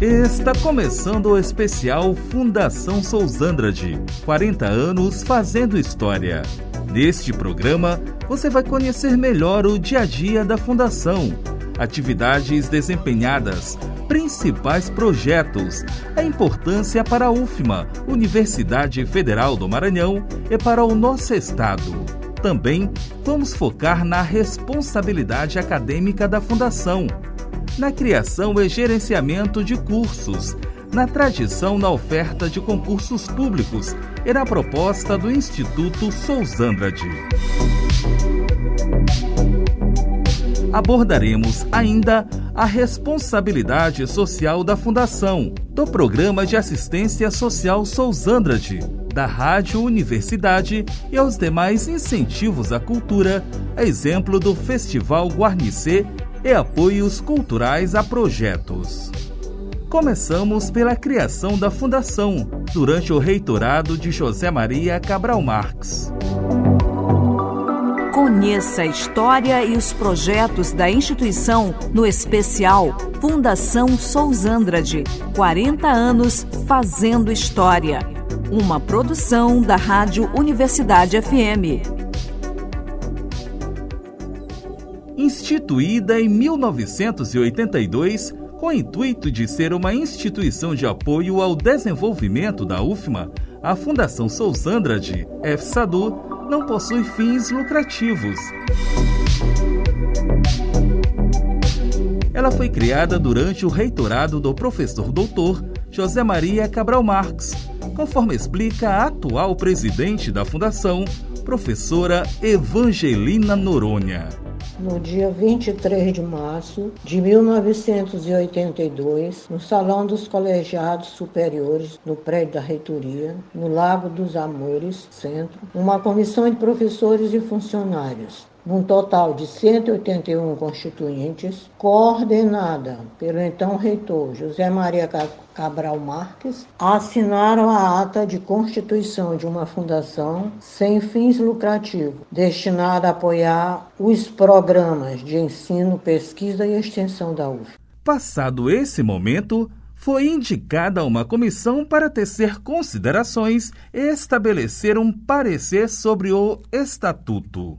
Está começando o especial Fundação Sousandrade 40 anos fazendo história. Neste programa, você vai conhecer melhor o dia a dia da Fundação, atividades desempenhadas, principais projetos, a importância para a UFMA, Universidade Federal do Maranhão, e para o nosso Estado. Também vamos focar na responsabilidade acadêmica da Fundação na criação e gerenciamento de cursos, na tradição na oferta de concursos públicos e na proposta do Instituto Sousandrade. Abordaremos ainda a responsabilidade social da Fundação, do Programa de Assistência Social Sousandrade, da Rádio Universidade e aos demais incentivos à cultura, a exemplo do Festival Guarnicê e apoios culturais a projetos. Começamos pela criação da Fundação, durante o reitorado de José Maria Cabral Marques. Conheça a história e os projetos da instituição no especial Fundação Sousandrade 40 anos fazendo história. Uma produção da Rádio Universidade FM. Instituída em 1982 com o intuito de ser uma instituição de apoio ao desenvolvimento da UFMA, a Fundação Sousandrade, FSADU, não possui fins lucrativos. Ela foi criada durante o reitorado do professor doutor José Maria Cabral Marques, conforme explica a atual presidente da Fundação, professora Evangelina Noronha no dia 23 de março de 1982, no Salão dos Colegiados Superiores, no prédio da reitoria, no Lago dos Amores, centro, uma comissão de professores e funcionários num total de 181 constituintes, coordenada pelo então reitor José Maria Cabral Marques, assinaram a ata de constituição de uma fundação sem fins lucrativos, destinada a apoiar os programas de ensino, pesquisa e extensão da UF. Passado esse momento, foi indicada uma comissão para tecer considerações e estabelecer um parecer sobre o estatuto.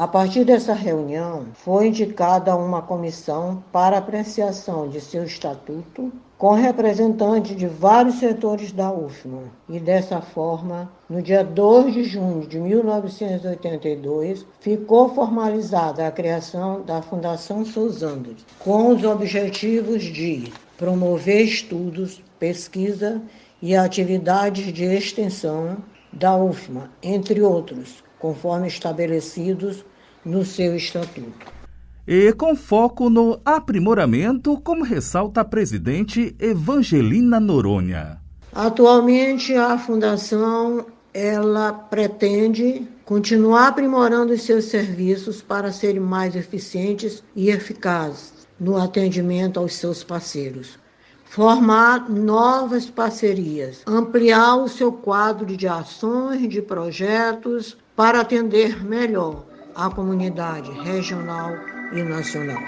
A partir dessa reunião, foi indicada uma comissão para apreciação de seu estatuto, com representantes de vários setores da UFMA. E dessa forma, no dia 2 de junho de 1982, ficou formalizada a criação da Fundação Sousandres, com os objetivos de promover estudos, pesquisa e atividades de extensão da UFMA, entre outros, conforme estabelecidos no seu estatuto. E com foco no aprimoramento, como ressalta a presidente Evangelina Noronha. Atualmente, a Fundação ela pretende continuar aprimorando os seus serviços para serem mais eficientes e eficazes no atendimento aos seus parceiros. Formar novas parcerias, ampliar o seu quadro de ações, de projetos para atender melhor a comunidade regional e nacional.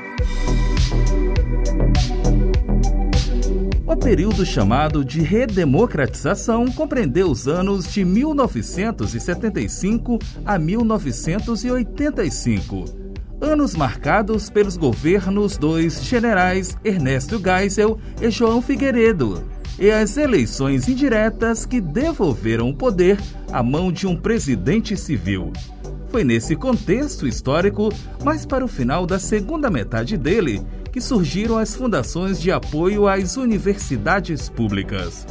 O período chamado de redemocratização compreendeu os anos de 1975 a 1985, anos marcados pelos governos dos generais Ernesto Geisel e João Figueiredo, e as eleições indiretas que devolveram o poder à mão de um presidente civil. Foi nesse contexto histórico, mas para o final da segunda metade dele, que surgiram as fundações de apoio às universidades públicas.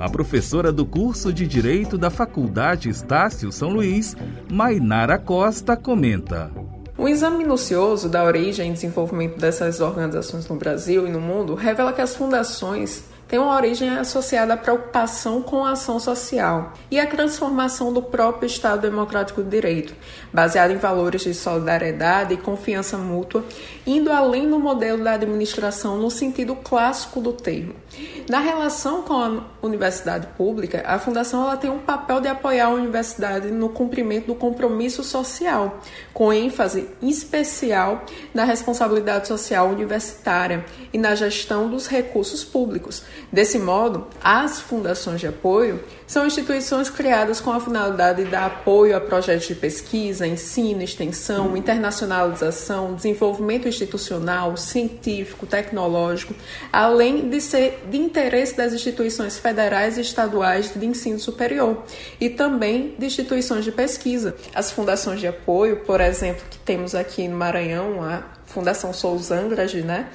A professora do curso de Direito da Faculdade Estácio São Luís, Mainara Costa, comenta. Um exame minucioso da origem e desenvolvimento dessas organizações no Brasil e no mundo revela que as fundações tem uma origem associada à preocupação com a ação social e à transformação do próprio Estado Democrático de Direito, baseado em valores de solidariedade e confiança mútua, indo além do modelo da administração no sentido clássico do termo. Na relação com a universidade pública, a fundação ela tem um papel de apoiar a universidade no cumprimento do compromisso social, com ênfase especial na responsabilidade social universitária e na gestão dos recursos públicos. Desse modo, as fundações de apoio são instituições criadas com a finalidade de dar apoio a projetos de pesquisa, ensino, extensão, internacionalização, desenvolvimento institucional, científico, tecnológico, além de ser de interesse das instituições federais e estaduais de ensino superior e também de instituições de pesquisa. As fundações de apoio, por exemplo, que temos aqui no Maranhão, a Fundação Sousandrage, né?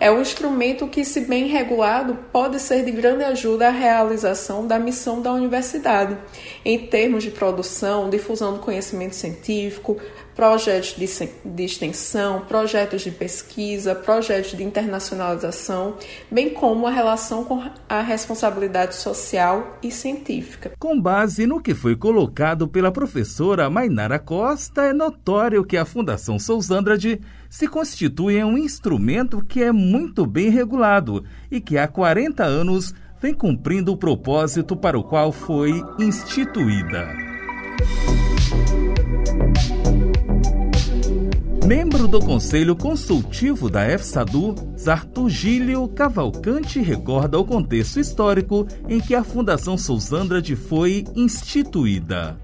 É um instrumento que, se bem regulado, pode ser de grande ajuda à realização da missão da universidade, em termos de produção, difusão do conhecimento científico, projetos de, extensão, projetos de pesquisa, projetos de internacionalização, bem como a relação com a responsabilidade social e científica. Com base no que foi colocado pela professora Mainara Costa, é notório que a Fundação Sousandrade se constitui em um instrumento que é muito bem regulado e que há 40 anos vem cumprindo o propósito para o qual foi instituída. Membro do Conselho Consultivo da EFSADU, Zartugílio Cavalcante recorda o contexto histórico em que a Fundação Sousandrade foi instituída.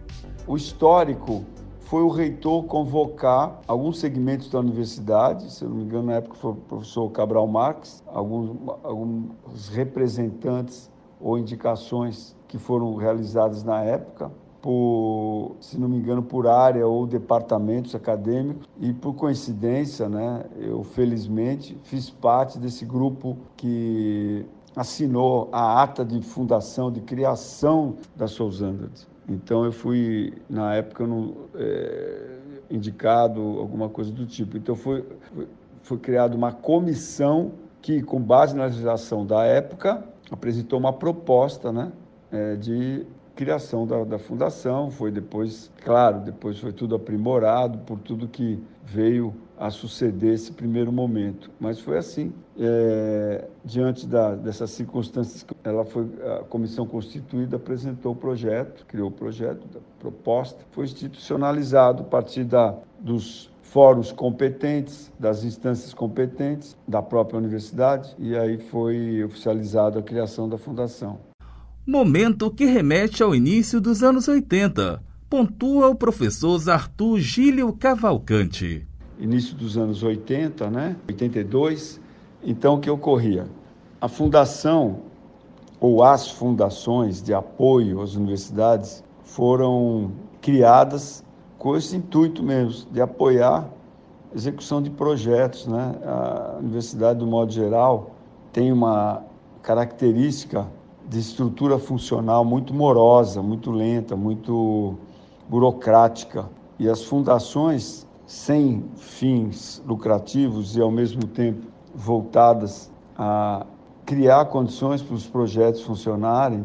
O histórico foi o reitor convocar alguns segmentos da universidade, se não me engano, na época foi o professor Cabral Marques, alguns, alguns representantes ou indicações que foram realizadas na época, por, se não me engano, por área ou departamentos acadêmicos, e por coincidência, né, eu felizmente fiz parte desse grupo que assinou a ata de fundação, de criação da Sousandrade. Então eu fui, na época, no, é, indicado, alguma coisa do tipo. Então foi, foi, criada uma comissão que, com base na legislação da época, apresentou uma proposta né, é, de criação da, da fundação. Foi depois, claro, depois foi tudo aprimorado por tudo que veio a suceder esse primeiro momento. Mas foi assim. É, diante da, dessas circunstâncias, ela foi a comissão constituída apresentou o projeto, criou o projeto, a proposta, foi institucionalizado a partir da, dos fóruns competentes, das instâncias competentes da própria universidade, e aí foi oficializada a criação da fundação. Momento que remete ao início dos anos 80, pontua o professor Arthur Gílio Cavalcante início dos anos 80, né? 82. Então, o que ocorria? A fundação ou as fundações de apoio às universidades foram criadas com esse intuito mesmo, de apoiar a execução de projetos. Né? A universidade, do modo geral, tem uma característica de estrutura funcional muito morosa, muito lenta, muito burocrática. E as fundações sem fins lucrativos e, ao mesmo tempo, voltadas a criar condições para os projetos funcionarem,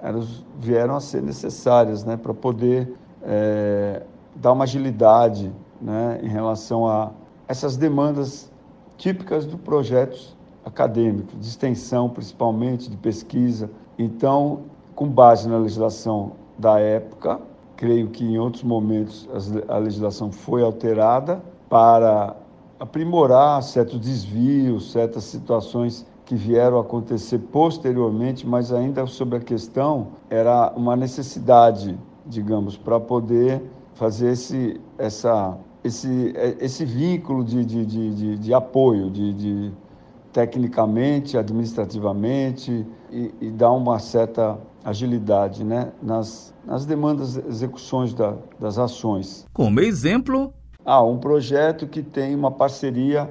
elas vieram a ser necessárias né, para poder é, dar uma agilidade né, em relação a essas demandas típicas dos projetos acadêmicos, de extensão principalmente, de pesquisa. Então, com base na legislação da época, creio que em outros momentos a legislação foi alterada para aprimorar certos desvios, certas situações que vieram acontecer posteriormente, mas ainda sobre a questão era uma necessidade, digamos, para poder fazer esse, essa, esse, esse vínculo de, de, de, de apoio, de, de, tecnicamente, administrativamente, e, e dar uma certa agilidade né, nas, nas demandas, execuções da, das ações. Como exemplo? Ah, um projeto que tem uma parceria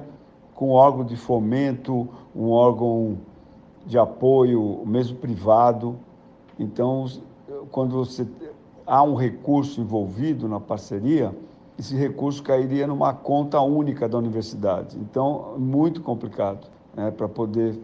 com um órgão de fomento, um órgão de apoio, mesmo privado. Então, quando você há um recurso envolvido na parceria, esse recurso cairia numa conta única da universidade. Então, muito complicado né, para poder,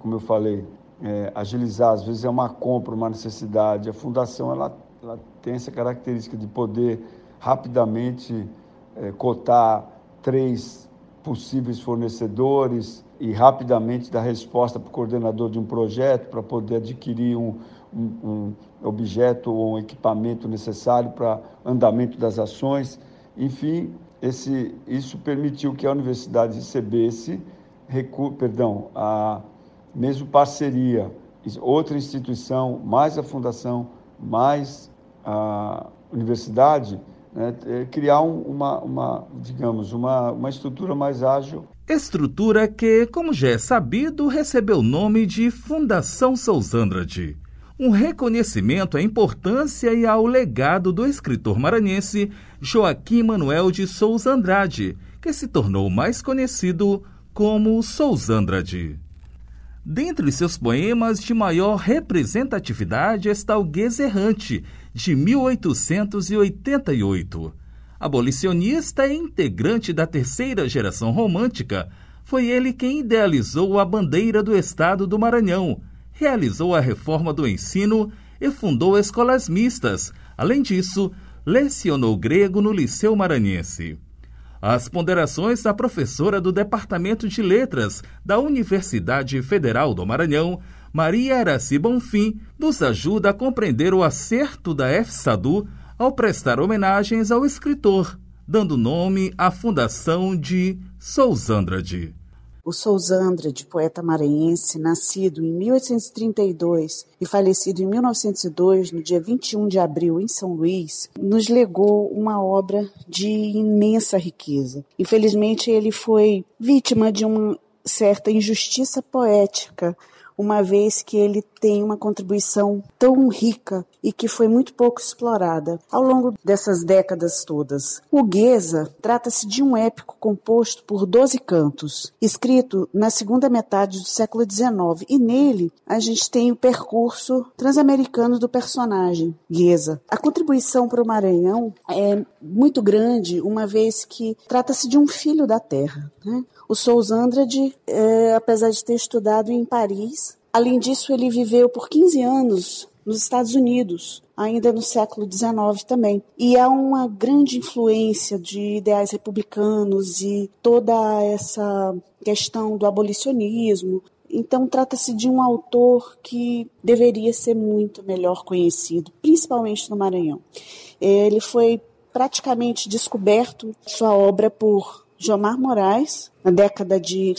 como eu falei, é, agilizar. Às vezes é uma compra, uma necessidade. A fundação ela, ela tem essa característica de poder rapidamente é, cotar três possíveis fornecedores e rapidamente dar resposta para o coordenador de um projeto para poder adquirir um, um, um objeto ou um equipamento necessário para andamento das ações. Enfim, esse, isso permitiu que a universidade recebesse recurso, perdão, a mesmo parceria, outra instituição, mais a fundação, mais a universidade, né, é, criar um, uma, uma, digamos, uma, uma estrutura mais ágil. Estrutura que, como já é sabido, recebeu o nome de Fundação Sousandrade um reconhecimento à importância e ao legado do escritor maranhense Joaquim Manuel de Souza Andrade, que se tornou mais conhecido como Souzandrade. Dentre seus poemas de maior representatividade está o Guês Errante, de 1888. Abolicionista e integrante da terceira geração romântica, foi ele quem idealizou a bandeira do Estado do Maranhão, realizou a reforma do ensino e fundou escolas mistas. Além disso, lecionou grego no Liceu Maranhense. As ponderações da professora do Departamento de Letras da Universidade Federal do Maranhão, Maria Araci Bonfim, nos ajuda a compreender o acerto da FSADU ao prestar homenagens ao escritor, dando nome à fundação de Souzandrade. O Souza Andrade, poeta maranhense, nascido em 1832 e falecido em 1902, no dia 21 de abril, em São Luís, nos legou uma obra de imensa riqueza. Infelizmente, ele foi vítima de uma certa injustiça poética uma vez que ele tem uma contribuição tão rica e que foi muito pouco explorada ao longo dessas décadas todas. O Geza trata-se de um épico composto por doze cantos, escrito na segunda metade do século XIX, e nele a gente tem o percurso transamericano do personagem, Geza. A contribuição para o Maranhão é muito grande, uma vez que trata-se de um filho da terra. Né? O Souza Andrade, é, apesar de ter estudado em Paris, além disso, ele viveu por 15 anos nos Estados Unidos, ainda no século XIX também. E há uma grande influência de ideais republicanos e toda essa questão do abolicionismo. Então, trata-se de um autor que deveria ser muito melhor conhecido, principalmente no Maranhão. Ele foi praticamente descoberto, sua obra, por Jomar Moraes, na década de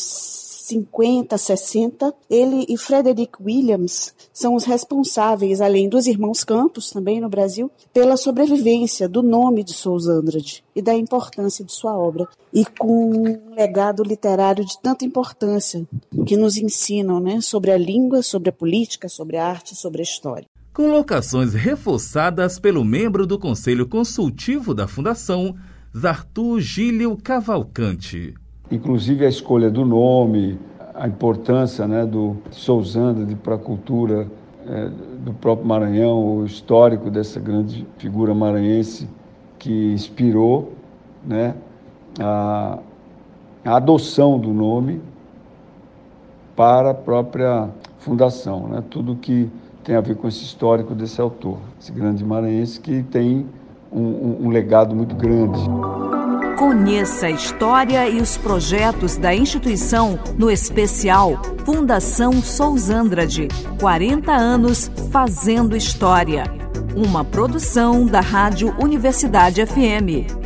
50, 60. Ele e Frederick Williams são os responsáveis, além dos irmãos Campos, também no Brasil, pela sobrevivência do nome de Souza Andrade e da importância de sua obra. E com um legado literário de tanta importância que nos ensinam né, sobre a língua, sobre a política, sobre a arte, sobre a história. Colocações reforçadas pelo membro do Conselho Consultivo da Fundação, Zartu Gílio Cavalcante. Inclusive a escolha do nome, a importância né, do Souzanda para a cultura é, do próprio Maranhão, o histórico dessa grande figura maranhense que inspirou né, a, a adoção do nome para a própria fundação, né? tudo que tem a ver com esse histórico desse autor, esse grande maranhense que tem um, um, legado muito grande. Conheça a história e os projetos da instituição no especial Fundação Souzandrade 40 anos fazendo história. Uma produção da Rádio Universidade FM.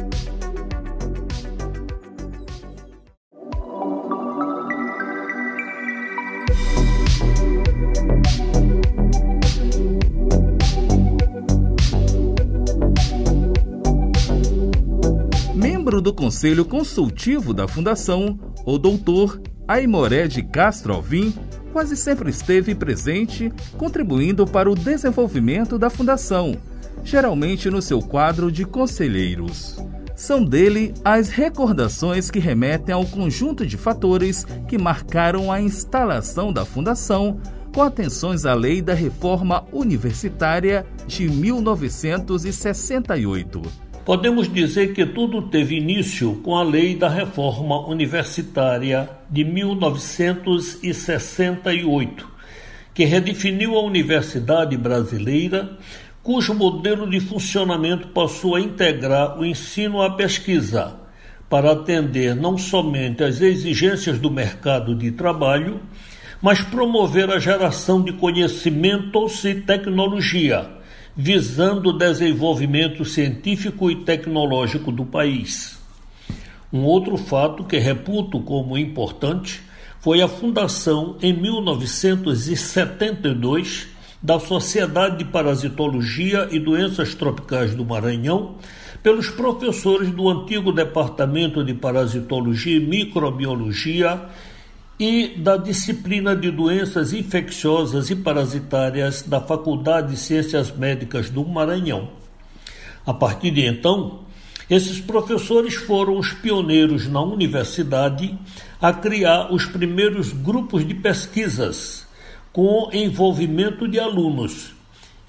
Do Conselho Consultivo da Fundação, o doutor Aimoré de Castro Alvim, quase sempre esteve presente, contribuindo para o desenvolvimento da Fundação, geralmente no seu quadro de conselheiros. São dele as recordações que remetem ao conjunto de fatores que marcaram a instalação da Fundação, com atenções à Lei da Reforma Universitária de 1968 Podemos dizer que tudo teve início com a Lei da Reforma Universitária de 1968, que redefiniu a universidade brasileira, cujo modelo de funcionamento passou a integrar o ensino à pesquisa, para atender não somente às exigências do mercado de trabalho, mas promover a geração de conhecimentos e tecnologia, visando o desenvolvimento científico e tecnológico do país. Um outro fato que reputo como importante foi a fundação, em 1972, da Sociedade de Parasitologia e Doenças Tropicais do Maranhão, pelos professores do antigo Departamento de Parasitologia e Microbiologia e da disciplina de doenças infecciosas e parasitárias da Faculdade de Ciências Médicas do Maranhão. A partir de então, esses professores foram os pioneiros na universidade a criar os primeiros grupos de pesquisas com envolvimento de alunos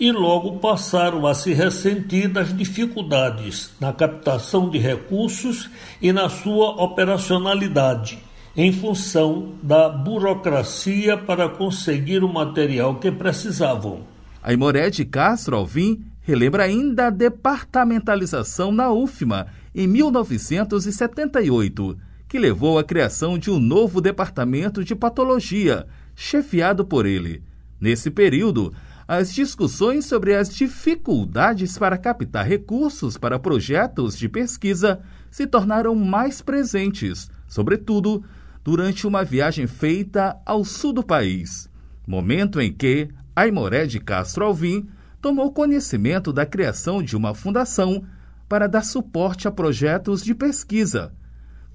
e logo passaram a se ressentir das dificuldades na captação de recursos e na sua operacionalidade, em função da burocracia para conseguir o material que precisavam. A Imoré de Castro Alvim relembra ainda a departamentalização na UFMA em 1978, que levou à criação de um novo departamento de patologia, chefiado por ele. Nesse período, as discussões sobre as dificuldades para captar recursos para projetos de pesquisa se tornaram mais presentes, sobretudo durante uma viagem feita ao sul do país, momento em que Aimoré de Castro Alvim tomou conhecimento da criação de uma fundação para dar suporte a projetos de pesquisa.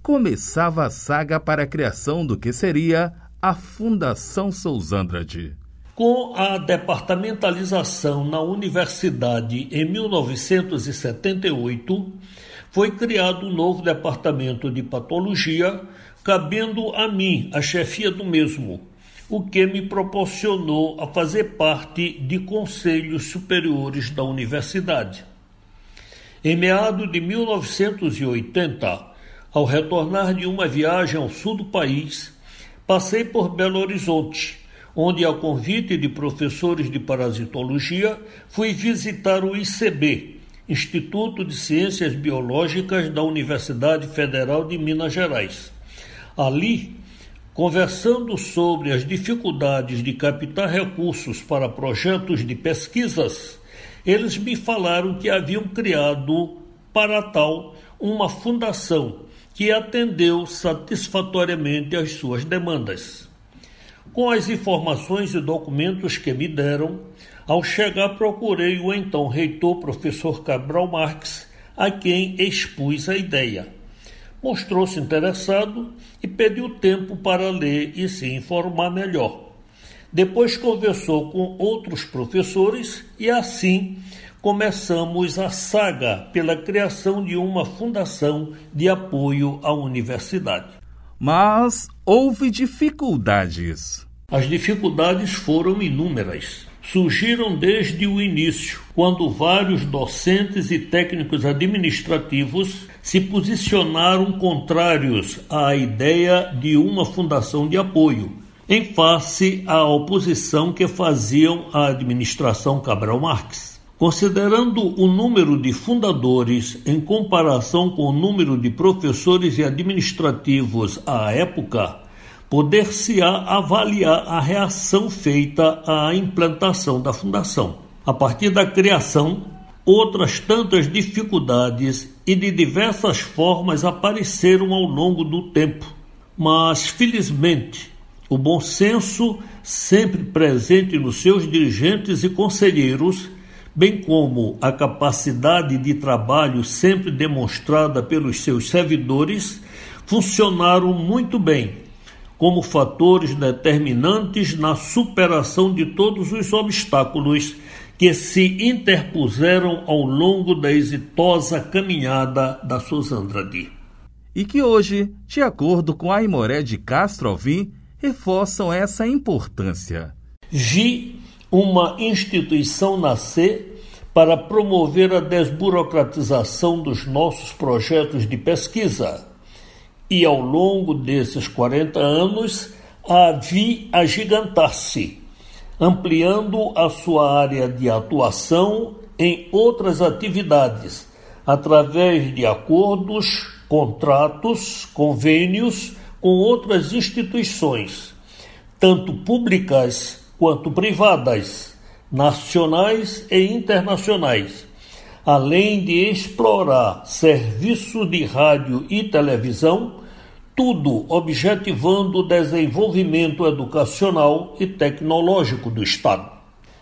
Começava a saga para a criação do que seria a Fundação Sousandrade. Com a departamentalização na universidade em 1978, foi criado um novo departamento de patologia, cabendo a mim a chefia do mesmo, o que me proporcionou a fazer parte de conselhos superiores da universidade. Em meados de 1980, ao retornar de uma viagem ao sul do país, passei por Belo Horizonte, onde, a convite de professores de parasitologia, fui visitar o ICB, Instituto de Ciências Biológicas da Universidade Federal de Minas Gerais. Ali, Conversando sobre as dificuldades de captar recursos para projetos de pesquisas, eles me falaram que haviam criado para tal uma fundação que atendeu satisfatoriamente às suas demandas. Com as informações e documentos que me deram, ao chegar procurei o então reitor professor Cabral Marques, a quem expus a ideia mostrou-se interessado e pediu tempo para ler e se informar melhor. Depois conversou com outros professores e assim começamos a saga pela criação de uma fundação de apoio à universidade. Mas houve dificuldades. As dificuldades foram inúmeras surgiram desde o início, quando vários docentes e técnicos administrativos se posicionaram contrários à ideia de uma fundação de apoio, em face à oposição que faziam à administração Cabral Marques. Considerando o número de fundadores em comparação com o número de professores e administrativos à época, poder-se-á avaliar a reação feita à implantação da fundação. A partir da criação, outras tantas dificuldades e de diversas formas apareceram ao longo do tempo, mas felizmente o bom senso, sempre presente nos seus dirigentes e conselheiros, bem como a capacidade de trabalho sempre demonstrada pelos seus servidores, funcionaram muito bem como fatores determinantes na superação de todos os obstáculos que se interpuseram ao longo da exitosa caminhada da Susandrade. E que hoje, de acordo com a Imoré de Castro Alvim, reforçam essa importância. Vi uma instituição nascer para promover a desburocratização dos nossos projetos de pesquisa e ao longo desses 40 anos a vi agigantar-se, ampliando a sua área de atuação em outras atividades, através de acordos contratos, convênios com outras instituições, tanto públicas quanto privadas, nacionais e internacionais, além de explorar serviços de rádio e televisão, tudo objetivando o desenvolvimento educacional e tecnológico do Estado.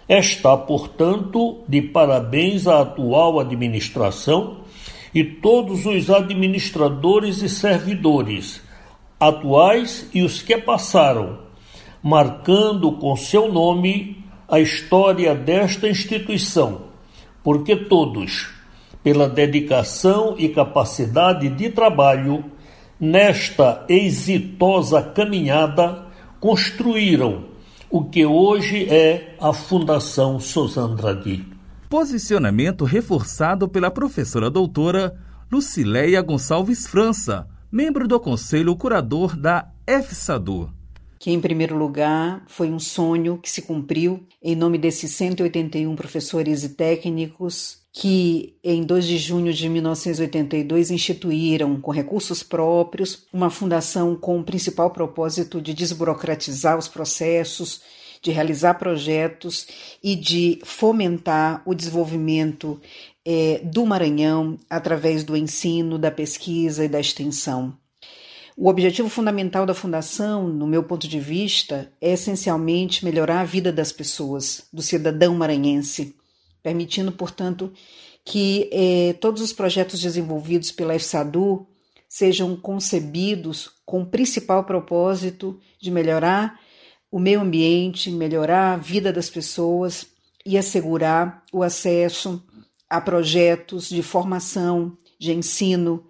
Está, portanto, de parabéns à atual administração e todos os administradores e servidores, atuais e os que passaram, marcando com seu nome a história desta instituição, porque todos, pela dedicação e capacidade de trabalho, nesta exitosa caminhada, construíram o que hoje é a Fundação Sosandradi. Posicionamento reforçado pela professora doutora Lucileia Gonçalves França, membro do Conselho Curador da EFSADU. Que, em primeiro lugar, foi um sonho que se cumpriu em nome desses 181 professores e técnicos que, em 2 de junho de 1982, instituíram, com recursos próprios, uma fundação com o principal propósito de desburocratizar os processos, de realizar projetos e de fomentar o desenvolvimento é, do Maranhão através do ensino, da pesquisa e da extensão. O objetivo fundamental da Fundação, no meu ponto de vista, é essencialmente melhorar a vida das pessoas, do cidadão maranhense permitindo, portanto, que eh, todos os projetos desenvolvidos pela EFSADU sejam concebidos com o principal propósito de melhorar o meio ambiente, melhorar a vida das pessoas e assegurar o acesso a projetos de formação, de ensino,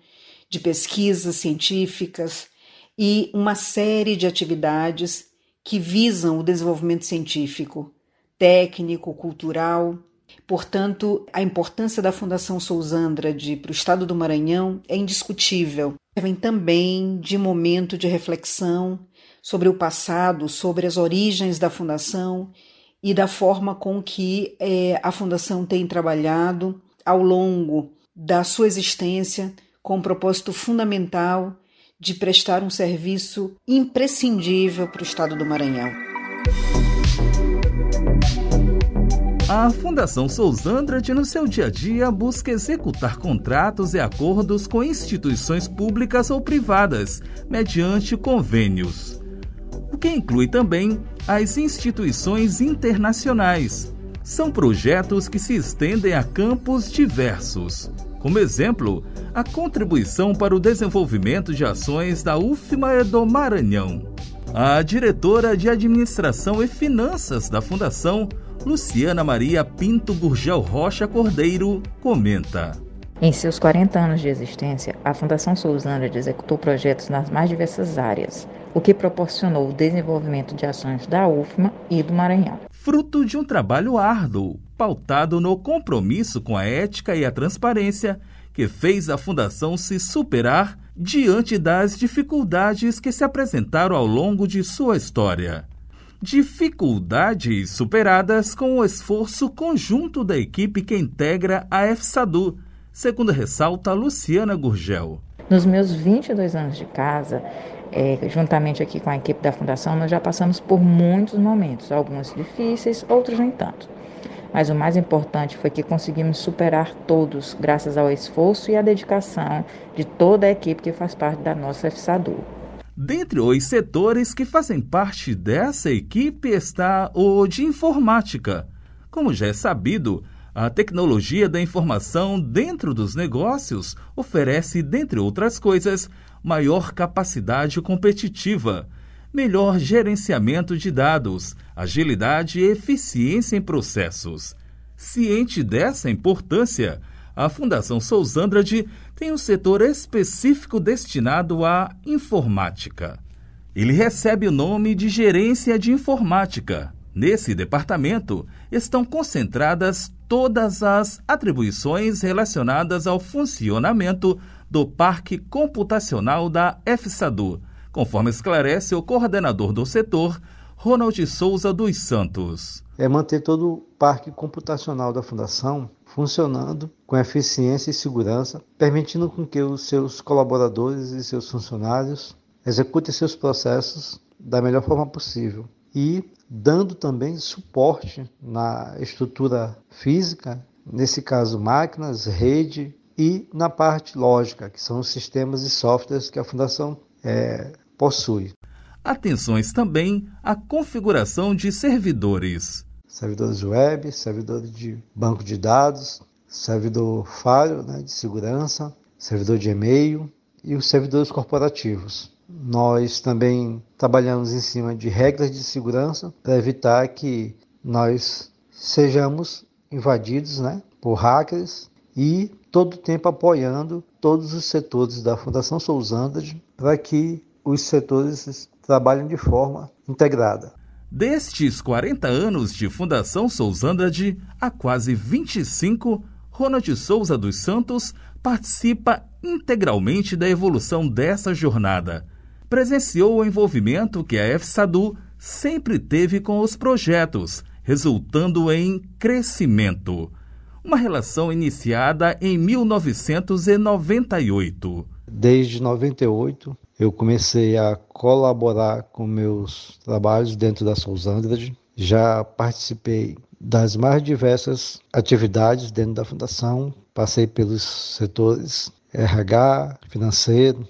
de pesquisas científicas e uma série de atividades que visam o desenvolvimento científico, técnico, cultural Portanto, a importância da Fundação Sousandrade para o Estado do Maranhão é indiscutível. Vem também de momento de reflexão sobre o passado, sobre as origens da Fundação e da forma com que é, a Fundação tem trabalhado ao longo da sua existência com o propósito fundamental de prestar um serviço imprescindível para o Estado do Maranhão. A Fundação Sousandrade, no seu dia a dia, busca executar contratos e acordos com instituições públicas ou privadas, mediante convênios. O que inclui também as instituições internacionais. São projetos que se estendem a campos diversos. Como exemplo, a contribuição para o desenvolvimento de ações da UFMA do Maranhão. A diretora de Administração e Finanças da Fundação, Luciana Maria Pinto Gurgel Rocha Cordeiro comenta. Em seus 40 anos de existência, a Fundação Sousandra executou projetos nas mais diversas áreas, o que proporcionou o desenvolvimento de ações da UFMA e do Maranhão. Fruto de um trabalho árduo, pautado no compromisso com a ética e a transparência, que fez a Fundação se superar diante das dificuldades que se apresentaram ao longo de sua história dificuldades superadas com o esforço conjunto da equipe que integra a EFSADU, segundo ressalta Luciana Gurgel. Nos meus 22 anos de casa, é, juntamente aqui com a equipe da Fundação, nós já passamos por muitos momentos, alguns difíceis, outros nem tanto. Mas o mais importante foi que conseguimos superar todos, graças ao esforço e à dedicação de toda a equipe que faz parte da nossa EFSADU. Dentre os setores que fazem parte dessa equipe está o de informática. Como já é sabido, a tecnologia da informação dentro dos negócios oferece, dentre outras coisas, maior capacidade competitiva, melhor gerenciamento de dados, agilidade e eficiência em processos. Ciente dessa importância, a Fundação Sousandrade tem um setor específico destinado à informática. Ele recebe o nome de Gerência de Informática. Nesse departamento estão concentradas todas as atribuições relacionadas ao funcionamento do Parque Computacional da EFSADU, conforme esclarece o coordenador do setor, Ronald Souza dos Santos. É manter todo o parque computacional da Fundação funcionando com eficiência e segurança, permitindo com que os seus colaboradores e seus funcionários executem seus processos da melhor forma possível e dando também suporte na estrutura física, nesse caso máquinas, rede e na parte lógica, que são os sistemas e softwares que a Fundação é, possui atenções também à configuração de servidores. Servidores web, servidor de banco de dados, servidor Fire né, de segurança, servidor de e-mail e os servidores corporativos. Nós também trabalhamos em cima de regras de segurança para evitar que nós sejamos invadidos né, por hackers e todo o tempo apoiando todos os setores da Fundação Souzandas para que os setores trabalham de forma integrada. Destes 40 anos de Fundação Souzandrade, há quase 25, Ronald Souza dos Santos participa integralmente da evolução dessa jornada. Presenciou o envolvimento que a FSADU sempre teve com os projetos, resultando em crescimento. Uma relação iniciada em 1998. Desde 98, eu comecei a colaborar com meus trabalhos dentro da Sousandrade. Já participei das mais diversas atividades dentro da fundação. Passei pelos setores RH, financeiro,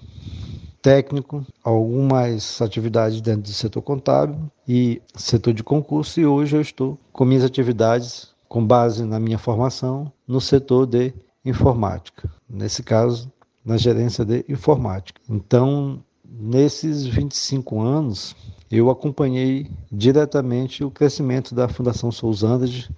técnico, algumas atividades dentro do setor contábil e setor de concurso e hoje eu estou com minhas atividades com base na minha formação no setor de informática. Nesse caso, na gerência de informática. Então, nesses 25 anos, eu acompanhei diretamente o crescimento da Fundação Souzandes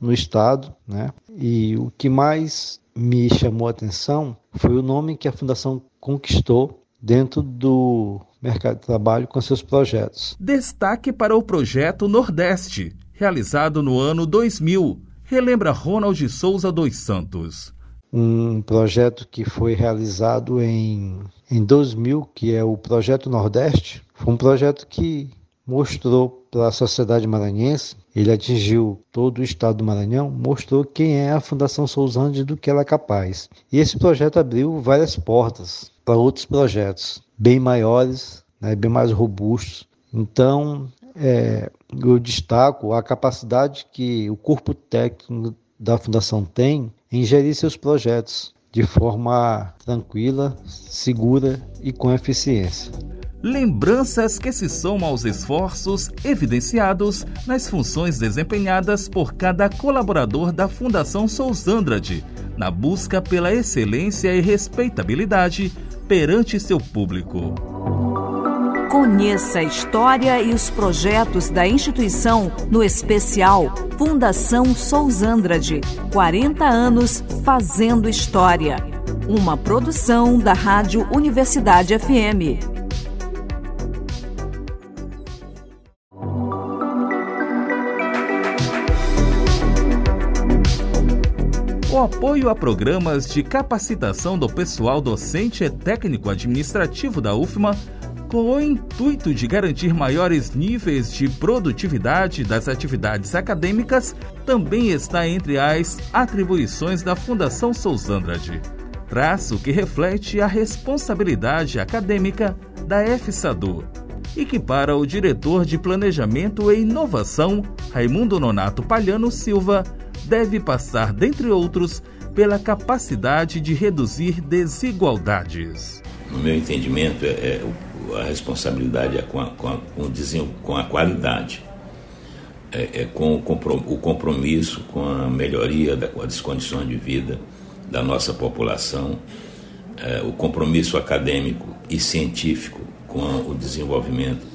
no estado, né? E o que mais me chamou a atenção foi o nome que a fundação conquistou dentro do mercado de trabalho com seus projetos. Destaque para o projeto Nordeste, realizado no ano 2000, relembra Ronald Souza dos Santos um projeto que foi realizado em, em 2000, que é o Projeto Nordeste. Foi um projeto que mostrou para a sociedade maranhense, ele atingiu todo o estado do Maranhão, mostrou quem é a Fundação Souzande do que ela é capaz. E esse projeto abriu várias portas para outros projetos bem maiores, né, bem mais robustos. Então, é, eu destaco a capacidade que o corpo técnico da Fundação tem em gerir seus projetos de forma tranquila, segura e com eficiência. Lembranças que se somam aos esforços evidenciados nas funções desempenhadas por cada colaborador da Fundação Sousandrade na busca pela excelência e respeitabilidade perante seu público. Conheça a história e os projetos da instituição no especial Fundação Sousandrade 40 anos fazendo história. Uma produção da Rádio Universidade FM. O apoio a programas de capacitação do pessoal docente e técnico administrativo da UFMA com o intuito de garantir maiores níveis de produtividade das atividades acadêmicas, também está entre as atribuições da Fundação Sousandrade. Traço que reflete a responsabilidade acadêmica da FSADU e que para o diretor de Planejamento e Inovação, Raimundo Nonato Palhano Silva, deve passar, dentre outros, pela capacidade de reduzir desigualdades. No meu entendimento, é, é a responsabilidade é com a, com a, com o com a qualidade, é, é com o compromisso com a melhoria das condições de vida da nossa população, é, o compromisso acadêmico e científico com o desenvolvimento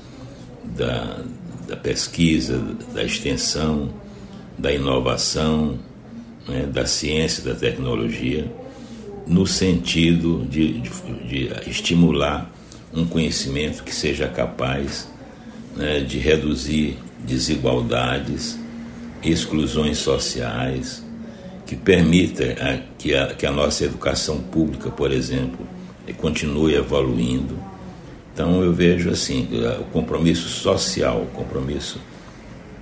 da, da pesquisa, da extensão, da inovação, né, da ciência, da tecnologia, no sentido de, de, de estimular um conhecimento que seja capaz né, de reduzir desigualdades, exclusões sociais, que permita a, que, a, que a nossa educação pública, por exemplo, continue evoluindo, Então eu vejo assim, o compromisso social, o compromisso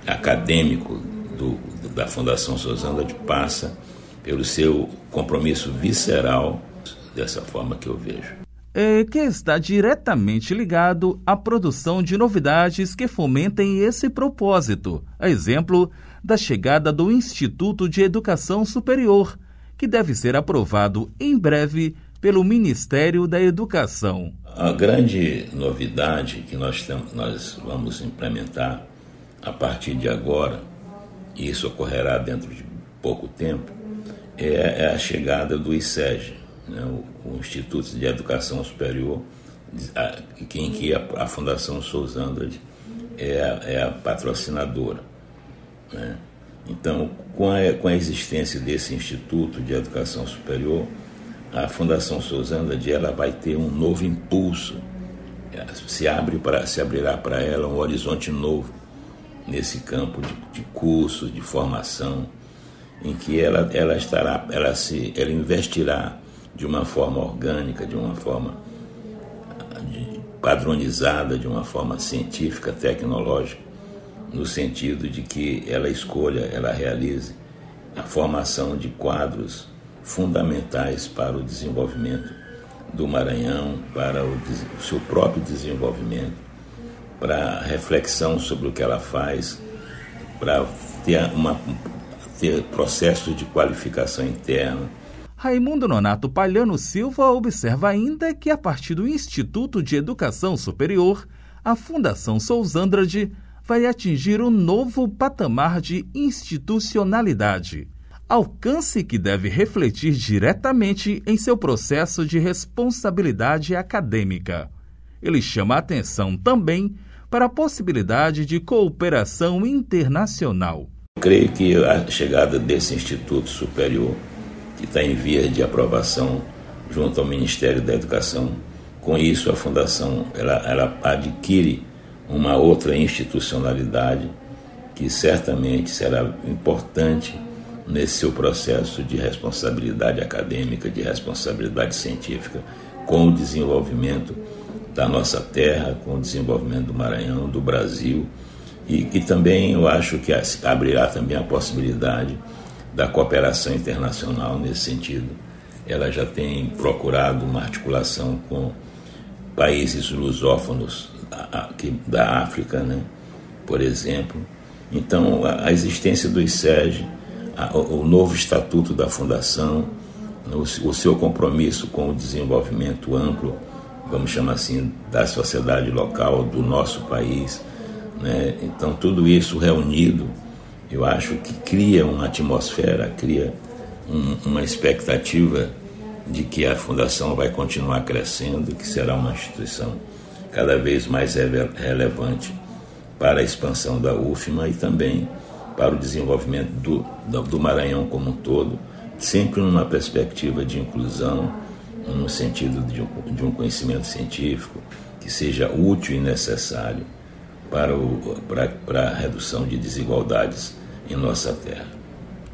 acadêmico do, da Fundação Sozanda de passa pelo seu compromisso visceral, dessa forma que eu vejo. É que está diretamente ligado à produção de novidades que fomentem esse propósito, a exemplo da chegada do Instituto de Educação Superior, que deve ser aprovado em breve pelo Ministério da Educação. A grande novidade que nós, temos, nós vamos implementar a partir de agora, e isso ocorrerá dentro de pouco tempo, é, é a chegada do ISEG, né, o, o, Instituto de Educação Superior, a, em que a, a Fundação Souza Andrade é a, é a patrocinadora. Né? Então, com a, com a existência desse Instituto de Educação Superior, a Fundação Souza Andrade ela vai ter um novo impulso, se, abre para, se abrirá para ela um horizonte novo nesse campo de, de curso, de formação, em que ela, ela estará, ela se, ela investirá de uma forma orgânica, de uma forma padronizada, de uma forma científica, tecnológica, no sentido de que ela escolha, ela realize a formação de quadros fundamentais para o desenvolvimento do Maranhão, para o, seu próprio desenvolvimento para reflexão sobre o que ela faz, para ter, uma, ter processo de qualificação interna. Raimundo Nonato Palhano Silva observa ainda que, a partir do Instituto de Educação Superior, a Fundação Sousandrade vai atingir um novo patamar de institucionalidade, alcance que deve refletir diretamente em seu processo de responsabilidade acadêmica. Ele chama a atenção também para a possibilidade de cooperação internacional. Creio que a chegada desse Instituto Superior, que está em via de aprovação junto ao Ministério da Educação, com isso a Fundação ela, ela adquire uma outra institucionalidade que certamente será importante nesse seu processo de responsabilidade acadêmica, de responsabilidade científica, com o desenvolvimento da nossa terra, com o desenvolvimento do Maranhão, do Brasil, e, e também eu acho que abrirá também a possibilidade da cooperação internacional nesse sentido. Ela já tem procurado uma articulação com países lusófonos da África, né? por exemplo. Então, a existência do ISEG, o novo estatuto da Fundação, o seu compromisso com o desenvolvimento amplo vamos chamar assim, da sociedade local, do nosso país. Né? Então, tudo isso reunido, eu acho que cria uma atmosfera, cria um, uma expectativa de que a Fundação vai continuar crescendo, que será uma instituição cada vez mais relevante para a expansão da UFMA e também para o desenvolvimento do, do Maranhão como um todo, sempre numa perspectiva de inclusão, no sentido de um, de um conhecimento científico que seja útil e necessário para, o, para, para a redução de desigualdades em nossa terra.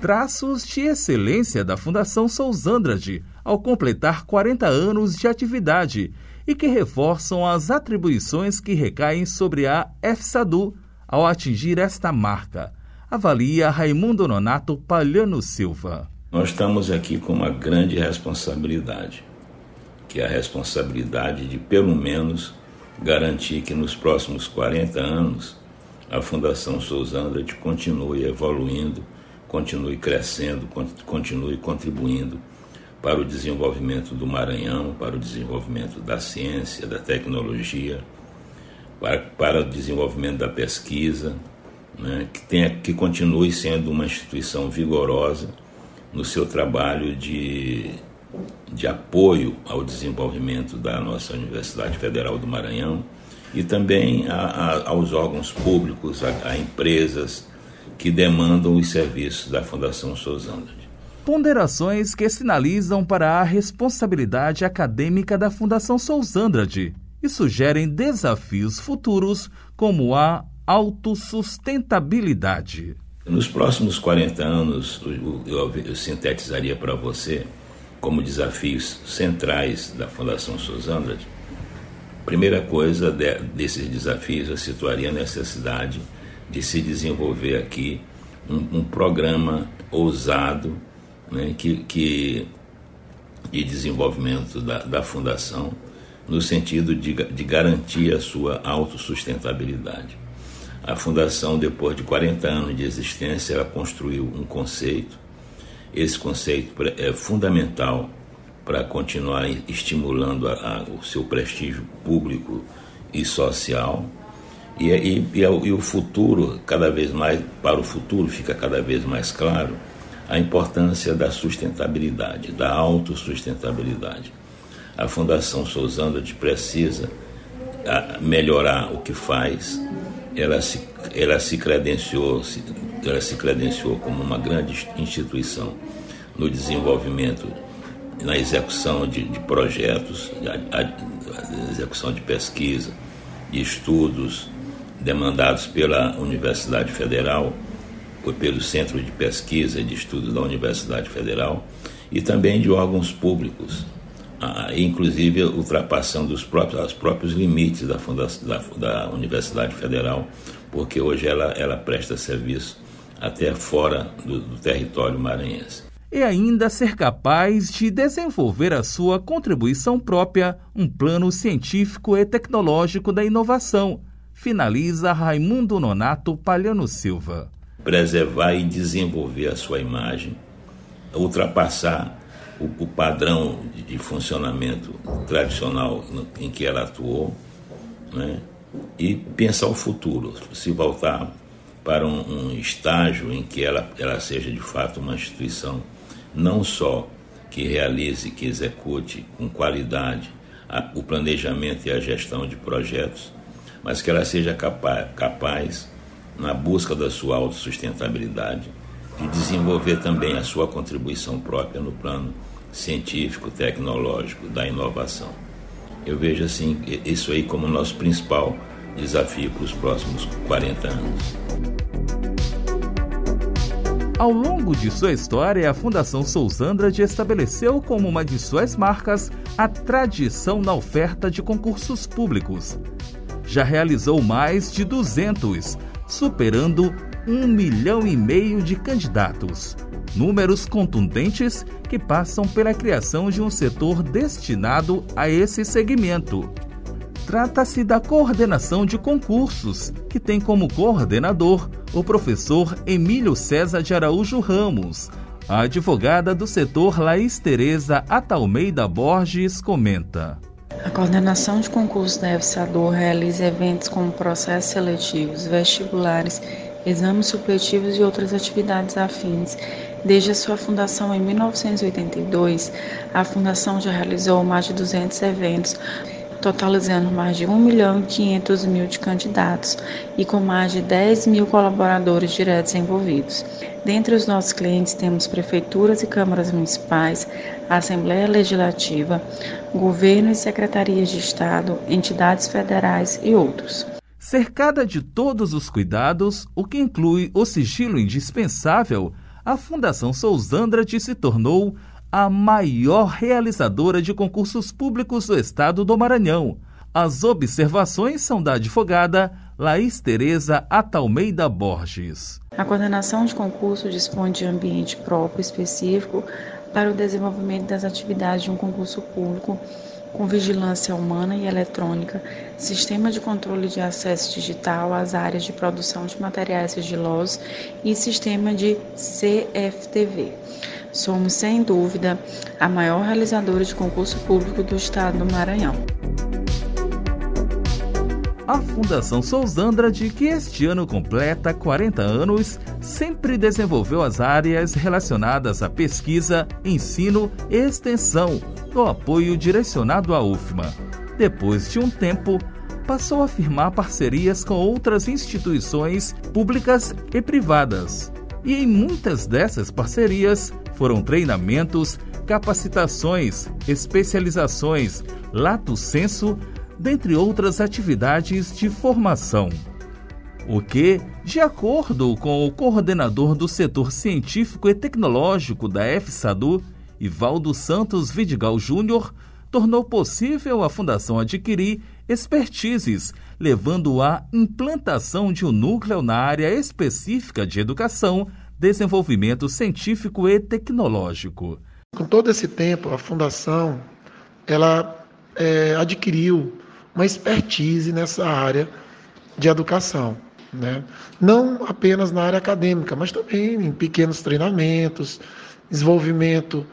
Traços de excelência da Fundação Sousandrade ao completar 40 anos de atividade e que reforçam as atribuições que recaem sobre a FSADU ao atingir esta marca. Avalia Raimundo Nonato Palhano Silva. Nós estamos aqui com uma grande responsabilidade que é a responsabilidade de, pelo menos, garantir que nos próximos 40 anos a Fundação Sousandrade continue evoluindo, continue crescendo, continue contribuindo para o desenvolvimento do Maranhão, para o desenvolvimento da ciência, da tecnologia, para, para o desenvolvimento da pesquisa, né, que, tenha, que continue sendo uma instituição vigorosa no seu trabalho de de apoio ao desenvolvimento da nossa Universidade Federal do Maranhão e também a, a, aos órgãos públicos, a, a, empresas que demandam os serviços da Fundação Souza Ponderações que sinalizam para a responsabilidade acadêmica da Fundação Sousandrade e sugerem desafios futuros como a autossustentabilidade. Nos próximos 40 anos, eu sintetizaria para você como desafios centrais da Fundação Sousandrade Primeira coisa de, desses desafios, eu situaria a necessidade de se desenvolver aqui um, um programa ousado né, que, que, de desenvolvimento da, da fundação no sentido de, de garantir a sua autossustentabilidade. A fundação, depois de 40 anos de existência, ela construiu um conceito. Esse conceito é fundamental para continuar estimulando a, a, o seu prestígio público e social. E, e, e, e, o futuro, cada vez mais, para o futuro, fica cada vez mais claro a importância da sustentabilidade, da autossustentabilidade. A Fundação Sousandra precisa melhorar o que faz, ela se, ela se credenciou, ela se credenciou como uma grande instituição no desenvolvimento na execução de, de projetos, a, execução de pesquisa, de estudos demandados pela Universidade Federal, ou pelo Centro de Pesquisa e de Estudos da Universidade Federal, e também de órgãos públicos, inclusive ultrapassando os próprios, os próprios limites da, fundação, da, da Universidade Federal, porque hoje ela, ela presta serviço até fora do, do território maranhense e ainda ser capaz de desenvolver a sua contribuição própria, um plano científico e tecnológico da inovação, finaliza Raimundo Nonato Palhano Silva. Preservar e desenvolver a sua imagem, ultrapassar o, o padrão de funcionamento tradicional em que ela atuou, né? e pensar o futuro, se voltar para um, um estágio em que ela, ela seja de fato uma instituição não só que realize, que execute com qualidade a, o planejamento e a gestão de projetos, mas que ela seja capaz, capaz na busca da sua autossustentabilidade, de desenvolver também a sua contribuição própria no plano científico, tecnológico, da inovação. Eu vejo assim isso aí como nosso principal desafio para os próximos 40 anos. Ao longo de sua história, a Fundação Sousandrade estabeleceu como uma de suas marcas a tradição na oferta de concursos públicos. Já realizou mais de 200, superando um milhão e meio de candidatos. Números contundentes que passam pela criação de um setor destinado a esse segmento. Trata-se da coordenação de concursos, que tem como coordenador o professor Emílio César de Araújo Ramos. A advogada do setor Laís Tereza Atalmeida Borges comenta. A coordenação de concursos da EFSADOR realiza eventos como processos seletivos, vestibulares, exames supletivos e outras atividades afins. Desde a sua fundação em 1982, a fundação já realizou mais de 200 eventos totalizando mais de 1 milhão e 500 mil de candidatos e com mais de 10 mil colaboradores diretos envolvidos. Dentre os nossos clientes temos prefeituras e câmaras municipais, Assembleia Legislativa, governo e secretarias de Estado, entidades federais e outros. Cercada de todos os cuidados, o que inclui o sigilo indispensável, a Fundação Sousandrade se tornou a maior realizadora de concursos públicos do estado do Maranhão. As observações são da advogada Laís Tereza Atalmeida Borges. A coordenação de concurso dispõe de ambiente próprio específico para o desenvolvimento das atividades de um concurso público com vigilância humana e eletrônica, sistema de controle de acesso digital às áreas de produção de materiais sigilosos e sistema de CFTV. Somos, sem dúvida, a maior realizadora de concurso público do estado do Maranhão. A Fundação Sousandrade, que este ano completa 40 anos, sempre desenvolveu as áreas relacionadas à pesquisa, ensino e extensão, no apoio direcionado à UFMA. Depois de um tempo, passou a firmar parcerias com outras instituições públicas e privadas. E em muitas dessas parcerias, foram treinamentos, capacitações, especializações, lato senso, dentre outras atividades de formação. O que, de acordo com o coordenador do setor científico e tecnológico da FSADU, Ivaldo Santos Vidigal Júnior, tornou possível a Fundação adquirir expertises, levando à implantação de um núcleo na área específica de educação, desenvolvimento científico e tecnológico. Com todo esse tempo, a Fundação ela é, adquiriu uma expertise nessa área de educação. Né? Não apenas na área acadêmica, mas também em pequenos treinamentos, desenvolvimento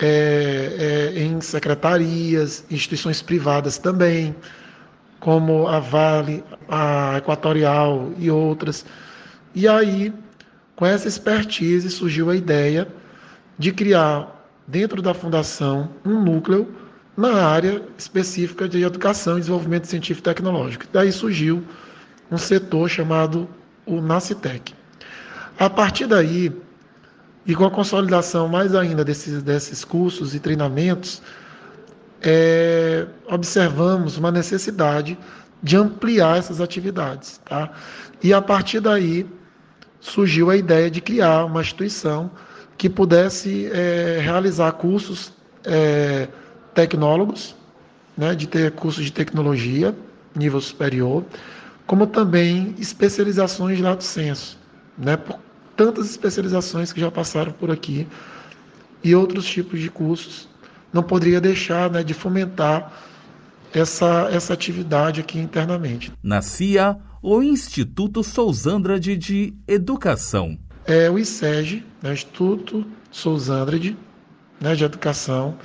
é, é, em secretarias, instituições privadas também, como a Vale, a Equatorial e outras. E aí, com essa expertise, surgiu a ideia de criar, dentro da fundação, um núcleo na área específica de educação e desenvolvimento científico e tecnológico. Daí surgiu um setor chamado o NACITEC. A partir daí, e com a consolidação mais ainda desses, desses cursos e treinamentos, é, observamos uma necessidade de ampliar essas atividades. Tá? E a partir daí surgiu a ideia de criar uma instituição que pudesse é, realizar cursos é, tecnólogos, né, de ter cursos de tecnologia, nível superior, como também especializações de lato senso, né, por tantas especializações que já passaram por aqui e outros tipos de cursos. Não poderia deixar né, de fomentar essa, essa atividade aqui internamente. Na CIA, o Instituto Sousandrade de Educação. É o ISEG, né, Instituto Sousandrade né, de Educação.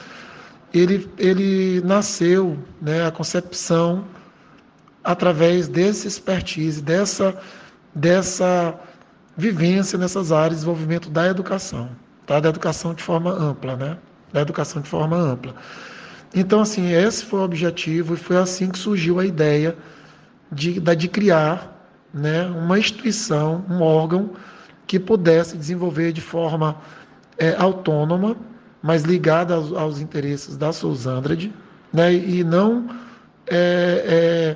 Ele, ele nasceu, né, a concepção através dessa expertise, dessa, dessa vivência nessas áreas de desenvolvimento da educação, tá? da educação de forma ampla, né? da educação de forma ampla. Então, assim, esse foi o objetivo e foi assim que surgiu a ideia de, de criar né, uma instituição, um órgão que pudesse desenvolver de forma é, autônoma, mas ligada aos, aos interesses da Sousandrade, né, e não é,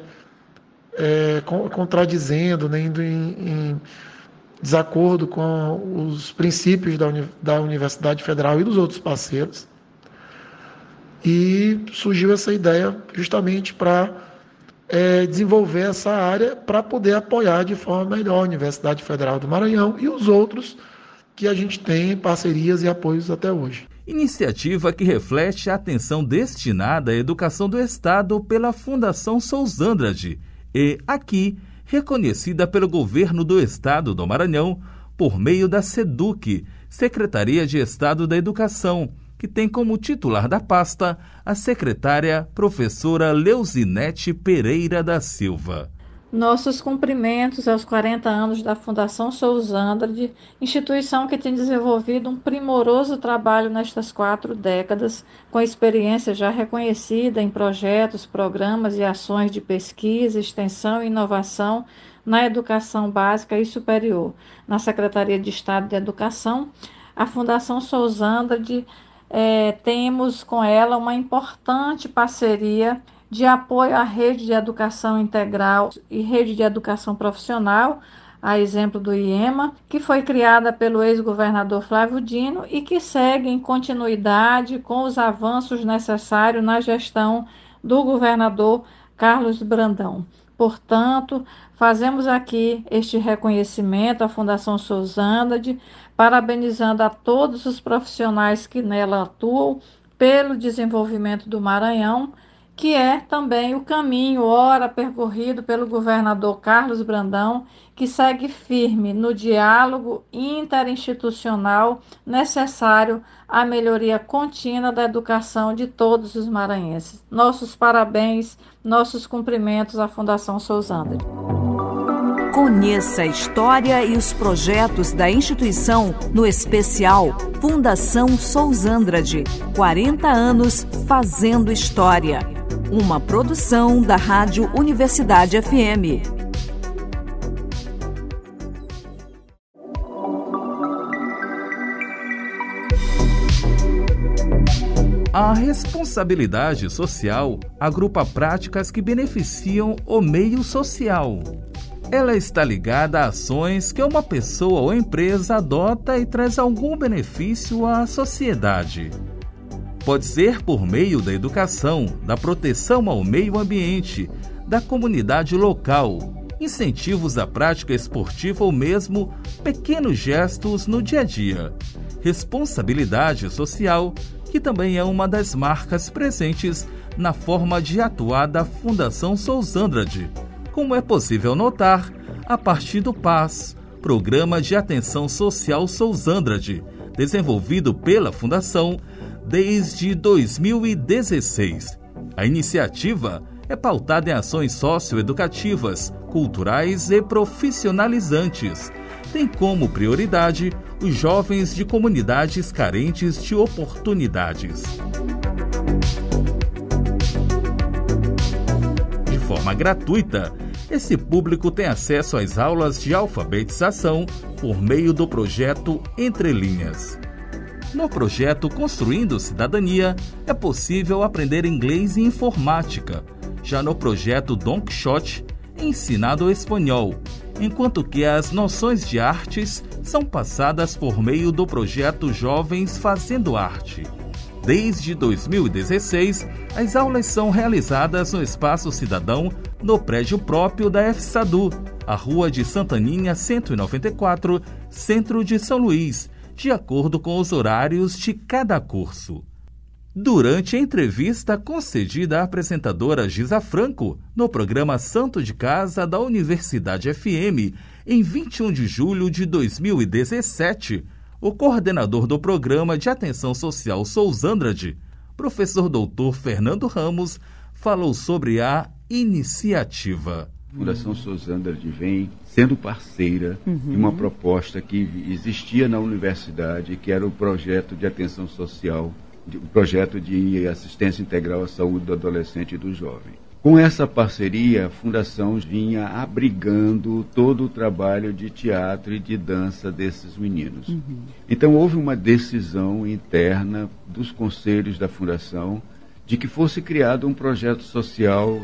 é, é, contradizendo, né, indo em, em, desacordo com os princípios da, da Universidade Federal e dos outros parceiros. E surgiu essa ideia justamente para é, desenvolver essa área para poder apoiar de forma melhor a Universidade Federal do Maranhão e os outros que a gente tem parcerias e apoios até hoje. Iniciativa que reflete a atenção destinada à educação do Estado pela Fundação Sousandrade e, aqui, reconhecida pelo governo do Estado do Maranhão por meio da SEDUC, Secretaria de Estado da Educação, que tem como titular da pasta a secretária professora Leusinete Pereira da Silva. Nossos cumprimentos aos 40 anos da Fundação Sousandrade, instituição que tem desenvolvido um primoroso trabalho nestas quatro décadas, com experiência já reconhecida em projetos, programas e ações de pesquisa, extensão e inovação na educação básica e superior. Na Secretaria de Estado de Educação, a Fundação Sousandrade é, temos com ela uma importante parceria de apoio à rede de educação integral e rede de educação profissional, a exemplo do IEMA, que foi criada pelo ex-governador Flávio Dino e que segue em continuidade com os avanços necessários na gestão do governador Carlos Brandão. Portanto, fazemos aqui este reconhecimento à Fundação Sousandade, parabenizando a todos os profissionais que nela atuam pelo desenvolvimento do Maranhão que é também o caminho ora percorrido pelo governador Carlos Brandão, que segue firme no diálogo interinstitucional necessário à melhoria contínua da educação de todos os maranhenses. Nossos parabéns, nossos cumprimentos à Fundação Sousandre. Conheça a história e os projetos da instituição no especial Fundação Sousandrade 40 anos fazendo história uma produção da Rádio Universidade FM. A responsabilidade social agrupa práticas que beneficiam o meio social. Ela está ligada a ações que uma pessoa ou empresa adota e traz algum benefício à sociedade. Pode ser por meio da educação, da proteção ao meio ambiente, da comunidade local, incentivos à prática esportiva ou mesmo pequenos gestos no dia a dia. Responsabilidade social, que também é uma das marcas presentes na forma de atuar da Fundação Sousandrade, como é possível notar a partir do PAS, Programa de Atenção Social Sousandrade, desenvolvido pela Fundação desde 2016. A iniciativa é pautada em ações socioeducativas, culturais e profissionalizantes. Tem como prioridade os jovens de comunidades carentes de oportunidades. De forma gratuita, esse público tem acesso às aulas de alfabetização por meio do projeto Entre Linhas. No projeto Construindo Cidadania, é possível aprender inglês e informática. Já no projeto Don Quixote, é ensinado espanhol, enquanto que as noções de artes são passadas por meio do projeto Jovens Fazendo Arte. Desde 2016, as aulas são realizadas no Espaço Cidadão, no prédio próprio da FSADU, a Rua de Santaninha 194, centro de São Luís, de acordo com os horários de cada curso. Durante a entrevista concedida à apresentadora Gisa Franco no programa Santo de Casa da Universidade FM, em 21 de julho de 2017, o coordenador do Programa de Atenção Social Sousandrade, professor doutor Fernando Ramos, falou sobre a iniciativa. Fundação Sousandrade vem sendo parceira uhum. de uma proposta que existia na universidade, que era o projeto de atenção social, o projeto de assistência integral à saúde do adolescente e do jovem. Com essa parceria, a Fundação vinha abrigando todo o trabalho de teatro e de dança desses meninos. Uhum. Então, houve uma decisão interna dos conselhos da Fundação de que fosse criado um projeto social,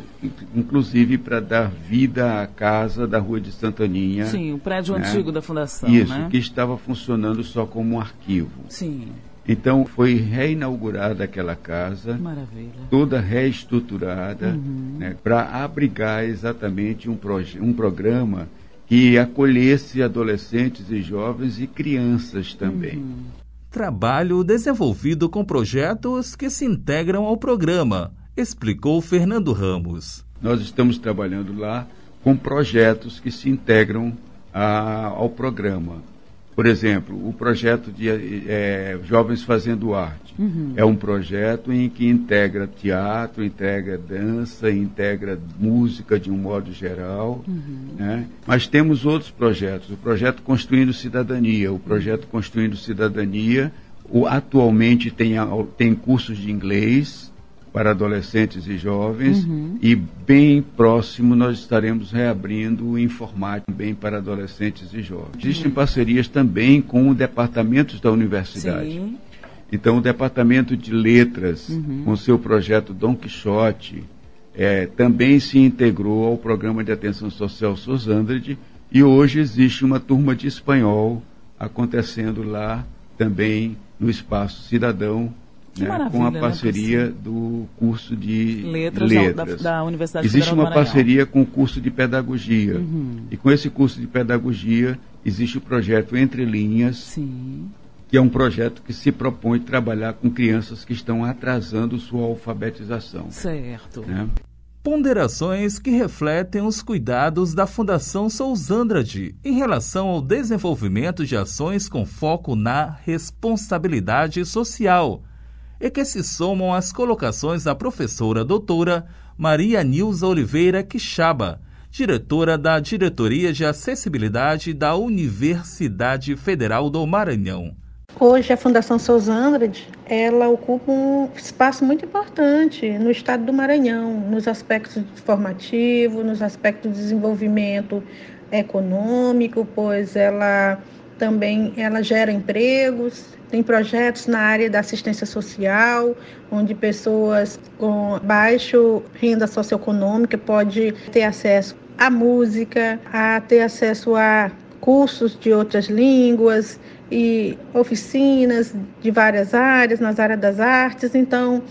inclusive para dar vida à casa da Rua de Santaninha. Sim, o prédio né? antigo da Fundação. Isso, né? que estava funcionando só como um arquivo. Sim. Então foi reinaugurada aquela casa, Maravilha. toda reestruturada, uhum. né, para abrigar exatamente um, um programa que acolhesse adolescentes e jovens e crianças também. Uhum. Trabalho desenvolvido com projetos que se integram ao programa, explicou Fernando Ramos. Nós estamos trabalhando lá com projetos que se integram a, ao programa. Por exemplo, o projeto de é, Jovens Fazendo Arte. Uhum. É um projeto em que integra teatro, integra dança, integra música de um modo geral. Uhum. Né? Mas temos outros projetos. O projeto Construindo Cidadania. O projeto Construindo Cidadania o, atualmente tem, tem cursos de inglês para adolescentes e jovens uhum. e bem próximo nós estaremos reabrindo o informático também para adolescentes e jovens. Uhum. Existem parcerias também com departamentos da universidade. Sim. Então o departamento de letras uhum. com seu projeto Dom Quixote é, também se integrou ao programa de atenção social Sosandrede e hoje existe uma turma de espanhol acontecendo lá também no espaço cidadão né, com a né, parceria né, do curso de letras, letras. Da, da, Universidade Existe uma parceria com o curso de pedagogia. Uhum. E com esse curso de pedagogia existe o projeto Entre Linhas, Sim. que é um projeto que se propõe trabalhar com crianças que estão atrasando sua alfabetização. Certo. Né? Ponderações que refletem os cuidados da Fundação Sousandrade em relação ao desenvolvimento de ações com foco na responsabilidade social e que se somam às colocações da professora doutora Maria Nilza Oliveira Quixaba, diretora da Diretoria de Acessibilidade da Universidade Federal do Maranhão. Hoje a Fundação Sousandrade, ela ocupa um espaço muito importante no estado do Maranhão, nos aspectos formativos, nos aspectos de desenvolvimento econômico, pois ela também ela gera empregos, tem projetos na área da assistência social, onde pessoas com baixo renda socioeconômica podem ter acesso à música, a ter acesso a cursos de outras línguas e oficinas de várias áreas, nas áreas das artes. Então,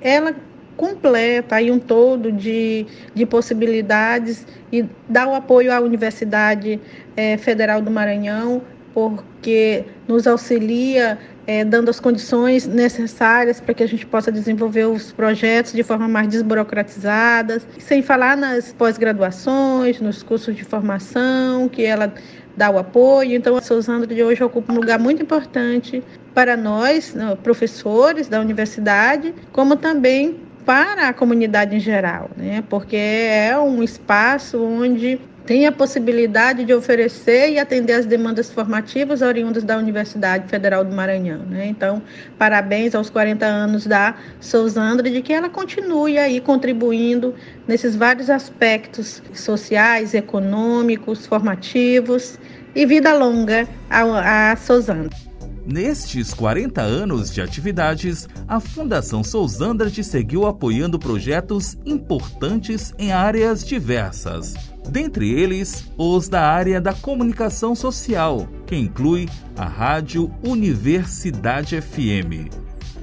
ela completa, aí um todo de, de possibilidades e dar o apoio à Universidade é, Federal do Maranhão, porque nos auxilia é, dando as condições necessárias para que a gente possa desenvolver os projetos de forma mais desburocratizada, sem falar nas pós-graduações, nos cursos de formação, que ela dá o apoio. Então, a Sousandra de hoje ocupa um lugar muito importante para nós, né, professores da universidade, como também para a comunidade em geral, né? porque é um espaço onde tem a possibilidade de oferecer e atender as demandas formativas oriundas da Universidade Federal do Maranhão. Né? Então, parabéns aos 40 anos da Sousandra, de que ela continue aí contribuindo nesses vários aspectos sociais, econômicos, formativos e vida longa a, a Sousandra. Nestes 40 anos de atividades, a Fundação Sousandrade seguiu apoiando projetos importantes em áreas diversas. Dentre eles, os da área da comunicação social, que inclui a Rádio Universidade FM.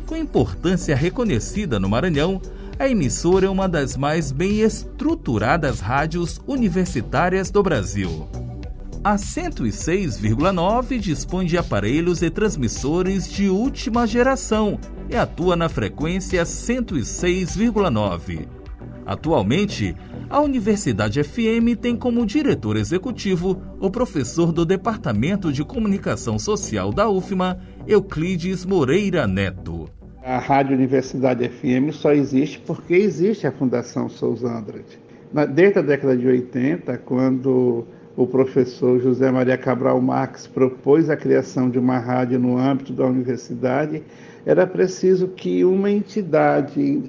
Com importância reconhecida no Maranhão, a emissora é uma das mais bem estruturadas rádios universitárias do Brasil. A 106,9 dispõe de aparelhos e transmissores de última geração e atua na frequência 106,9. Atualmente, a Universidade FM tem como diretor executivo o professor do Departamento de Comunicação Social da UFMA, Euclides Moreira Neto. A Rádio Universidade FM só existe porque existe a Fundação Sousandrade. Desde a década de 80, quando o professor José Maria Cabral Marques propôs a criação de uma rádio no âmbito da universidade, era preciso que uma entidade,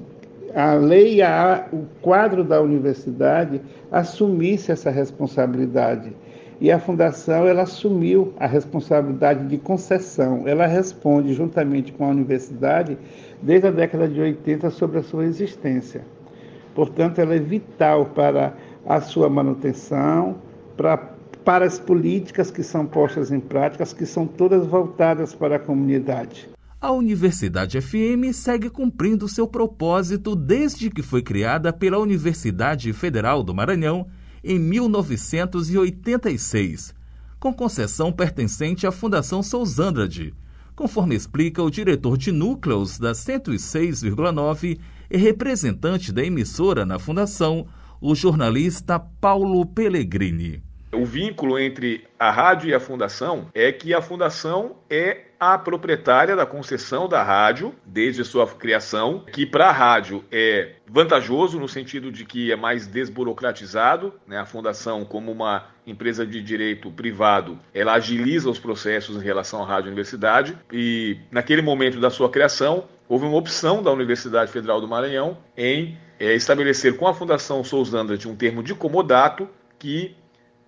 a lei, a, o quadro da universidade, assumisse essa responsabilidade. E a fundação ela assumiu a responsabilidade de concessão. Ela responde juntamente com a universidade desde a década de 80 sobre a sua existência. Portanto, ela é vital para a sua manutenção, pra, para as políticas que são postas em práticas, que são todas voltadas para a comunidade. A Universidade FM segue cumprindo seu propósito desde que foi criada pela Universidade Federal do Maranhão em 1986, com concessão pertencente à Fundação Sousandrade, conforme explica o diretor de núcleos da 106,9 e representante da emissora na Fundação, o jornalista Paulo Pellegrini. O vínculo entre a rádio e a fundação é que a fundação é a proprietária da concessão da rádio desde sua criação, que para a rádio é vantajoso no sentido de que é mais desburocratizado, né? A fundação como uma empresa de direito privado, ela agiliza os processos em relação à rádio universidade e naquele momento da sua criação houve uma opção da Universidade Federal do Maranhão em é, estabelecer com a Fundação Sousandra de um termo de comodato que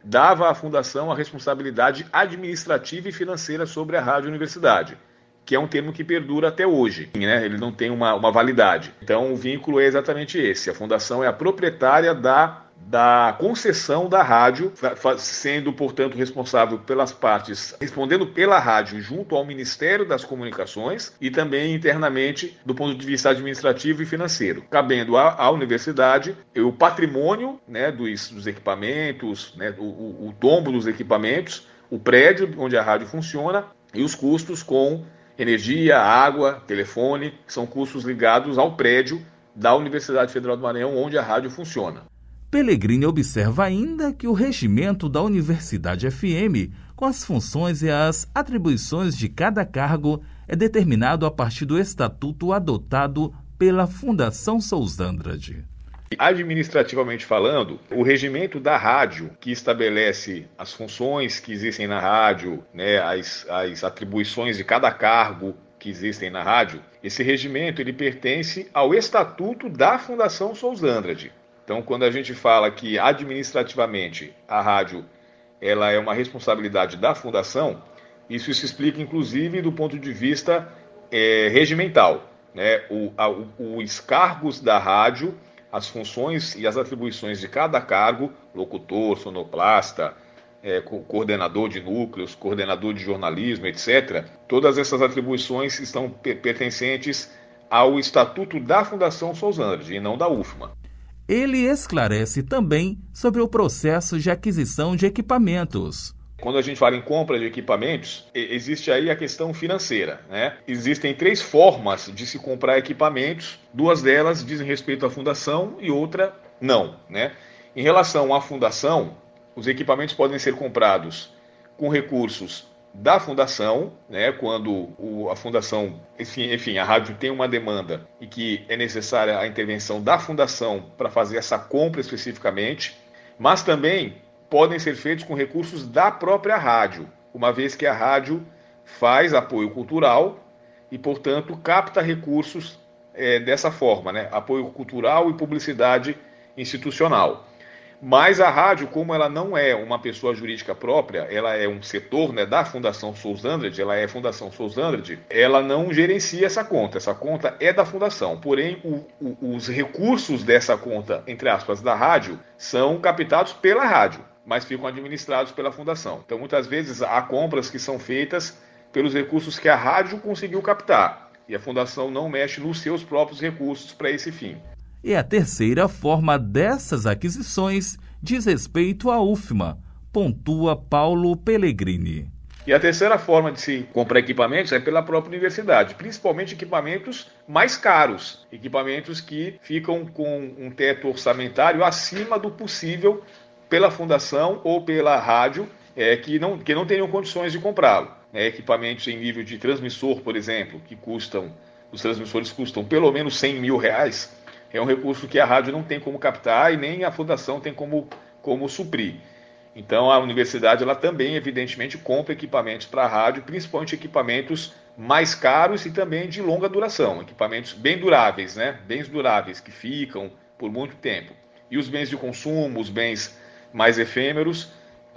dava à Fundação a responsabilidade administrativa e financeira sobre a Rádio Universidade, que é um termo que perdura até hoje, né? ele não tem uma, uma validade. Então o vínculo é exatamente esse: a Fundação é a proprietária da da concessão da rádio, sendo, portanto, responsável pelas partes, respondendo pela rádio junto ao Ministério das Comunicações e também internamente do ponto de vista administrativo e financeiro, cabendo à, à universidade o patrimônio né, dos, dos equipamentos, né, o, o, o tombo dos equipamentos, o prédio onde a rádio funciona e os custos com energia, água, telefone, são custos ligados ao prédio da Universidade Federal do Maranhão, onde a rádio funciona. Pellegrini observa ainda que o regimento da Universidade FM, com as funções e as atribuições de cada cargo, é determinado a partir do estatuto adotado pela Fundação Sousandrade. Administrativamente falando, o regimento da rádio, que estabelece as funções que existem na rádio, né, as, as atribuições de cada cargo que existem na rádio, esse regimento ele pertence ao estatuto da Fundação Sousandrade. Então, quando a gente fala que administrativamente a rádio ela é uma responsabilidade da fundação, isso se explica inclusive do ponto de vista é, regimental. Né? O, a, o, os cargos da rádio, as funções e as atribuições de cada cargo, locutor, sonoplasta, é, coordenador de núcleos, coordenador de jornalismo, etc., todas essas atribuições estão pertencentes ao estatuto da Fundação Sousandres e não da UFMA. Ele esclarece também sobre o processo de aquisição de equipamentos. Quando a gente fala em compra de equipamentos, existe aí a questão financeira. Né? Existem três formas de se comprar equipamentos, duas delas dizem respeito à fundação e outra não. Né? Em relação à fundação, os equipamentos podem ser comprados com recursos da fundação, né, quando o, a fundação, enfim, enfim, a rádio tem uma demanda e que é necessária a intervenção da fundação para fazer essa compra especificamente, mas também podem ser feitos com recursos da própria rádio, uma vez que a rádio faz apoio cultural e, portanto, capta recursos é, dessa forma, né? apoio cultural e publicidade institucional. Mas a rádio, como ela não é uma pessoa jurídica própria, ela é um setor né, da Fundação Sousandrade, ela é Fundação Sousandrade, ela não gerencia essa conta. Essa conta é da Fundação. Porém, o, o, os recursos dessa conta, entre aspas, da rádio, são captados pela rádio, mas ficam administrados pela Fundação. Então, muitas vezes, há compras que são feitas pelos recursos que a rádio conseguiu captar. E a Fundação não mexe nos seus próprios recursos para esse fim. E a terceira forma dessas aquisições diz respeito à UFMA, pontua Paulo Pellegrini. E a terceira forma de se comprar equipamentos é pela própria universidade, principalmente equipamentos mais caros, equipamentos que ficam com um teto orçamentário acima do possível pela fundação ou pela rádio, é, que, não, que não tenham condições de comprá-lo. É, equipamentos em nível de transmissor, por exemplo, que custam, os transmissores custam pelo menos 100 mil reais, é um recurso que a rádio não tem como captar e nem a fundação tem como, como suprir. Então a universidade ela também, evidentemente, compra equipamentos para a rádio, principalmente equipamentos mais caros e também de longa duração, equipamentos bem duráveis, né? Bens duráveis que ficam por muito tempo. E os bens de consumo, os bens mais efêmeros,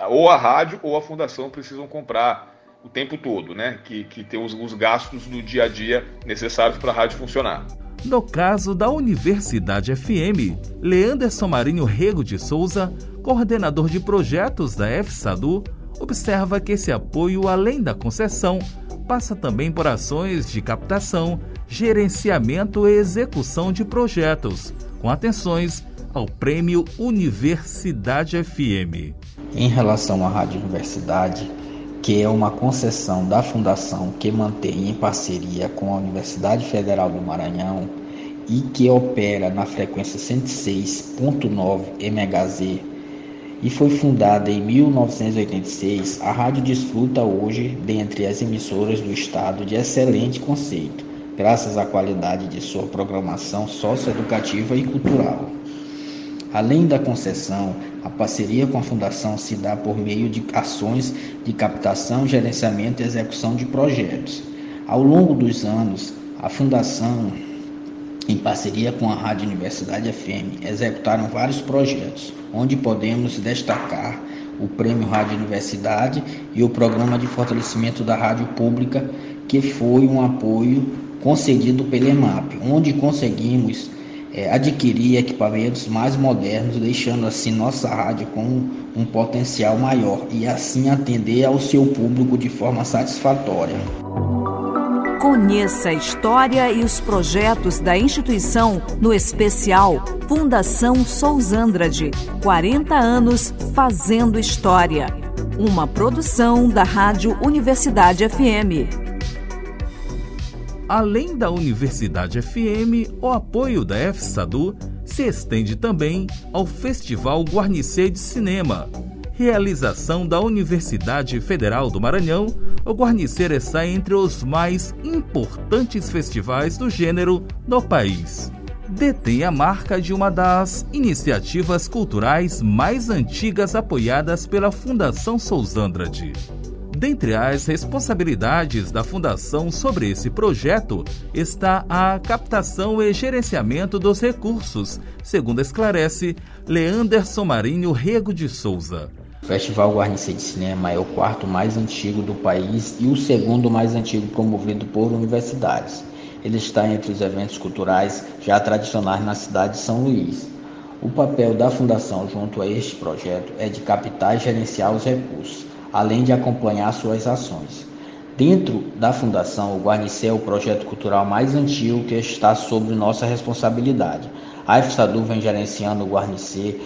ou a rádio ou a fundação precisam comprar o tempo todo, né? Que, que tem os, os gastos do dia a dia necessários para a rádio funcionar. No caso da Universidade FM, Leanderson Marinho Rego de Souza, coordenador de projetos da FSADU, observa que esse apoio, além da concessão, passa também por ações de captação, gerenciamento e execução de projetos, com atenções ao Prêmio Universidade FM. Em relação à Rádio Universidade, que é uma concessão da Fundação que mantém em parceria com a Universidade Federal do Maranhão e que opera na frequência 106.9 MHz e foi fundada em 1986, a rádio desfruta hoje, dentre as emissoras do estado, de excelente conceito, graças à qualidade de sua programação socioeducativa e cultural. Além da concessão, a parceria com a Fundação se dá por meio de ações de captação, gerenciamento e execução de projetos. Ao longo dos anos, a Fundação, em parceria com a Rádio Universidade FM, executaram vários projetos, onde podemos destacar o Prêmio Rádio Universidade e o Programa de Fortalecimento da Rádio Pública, que foi um apoio concedido pela EMAP, onde conseguimos é, adquirir equipamentos mais modernos, deixando assim nossa rádio com um potencial maior e assim atender ao seu público de forma satisfatória. Conheça a história e os projetos da instituição no especial Fundação Sousandrade 40 anos fazendo história. Uma produção da Rádio Universidade FM. Além da Universidade FM, o apoio da FSADU se estende também ao Festival Guarnicê de Cinema. Realização da Universidade Federal do Maranhão, o Guarnicê está entre os mais importantes festivais do gênero no país. Detém a marca de uma das iniciativas culturais mais antigas apoiadas pela Fundação Sousandrade. Dentre as responsabilidades da Fundação sobre esse projeto está a captação e gerenciamento dos recursos, segundo esclarece Leanderson Marinho Rego de Souza. O Festival Guarnice de Cinema é o quarto mais antigo do país e o segundo mais antigo promovido por universidades. Ele está entre os eventos culturais já tradicionais na cidade de São Luís. O papel da Fundação junto a este projeto é de captar e gerenciar os recursos além de acompanhar suas ações. Dentro da Fundação, o Guarnicê é o projeto cultural mais antigo que está sob nossa responsabilidade. A FSADU vem gerenciando o Guarnicê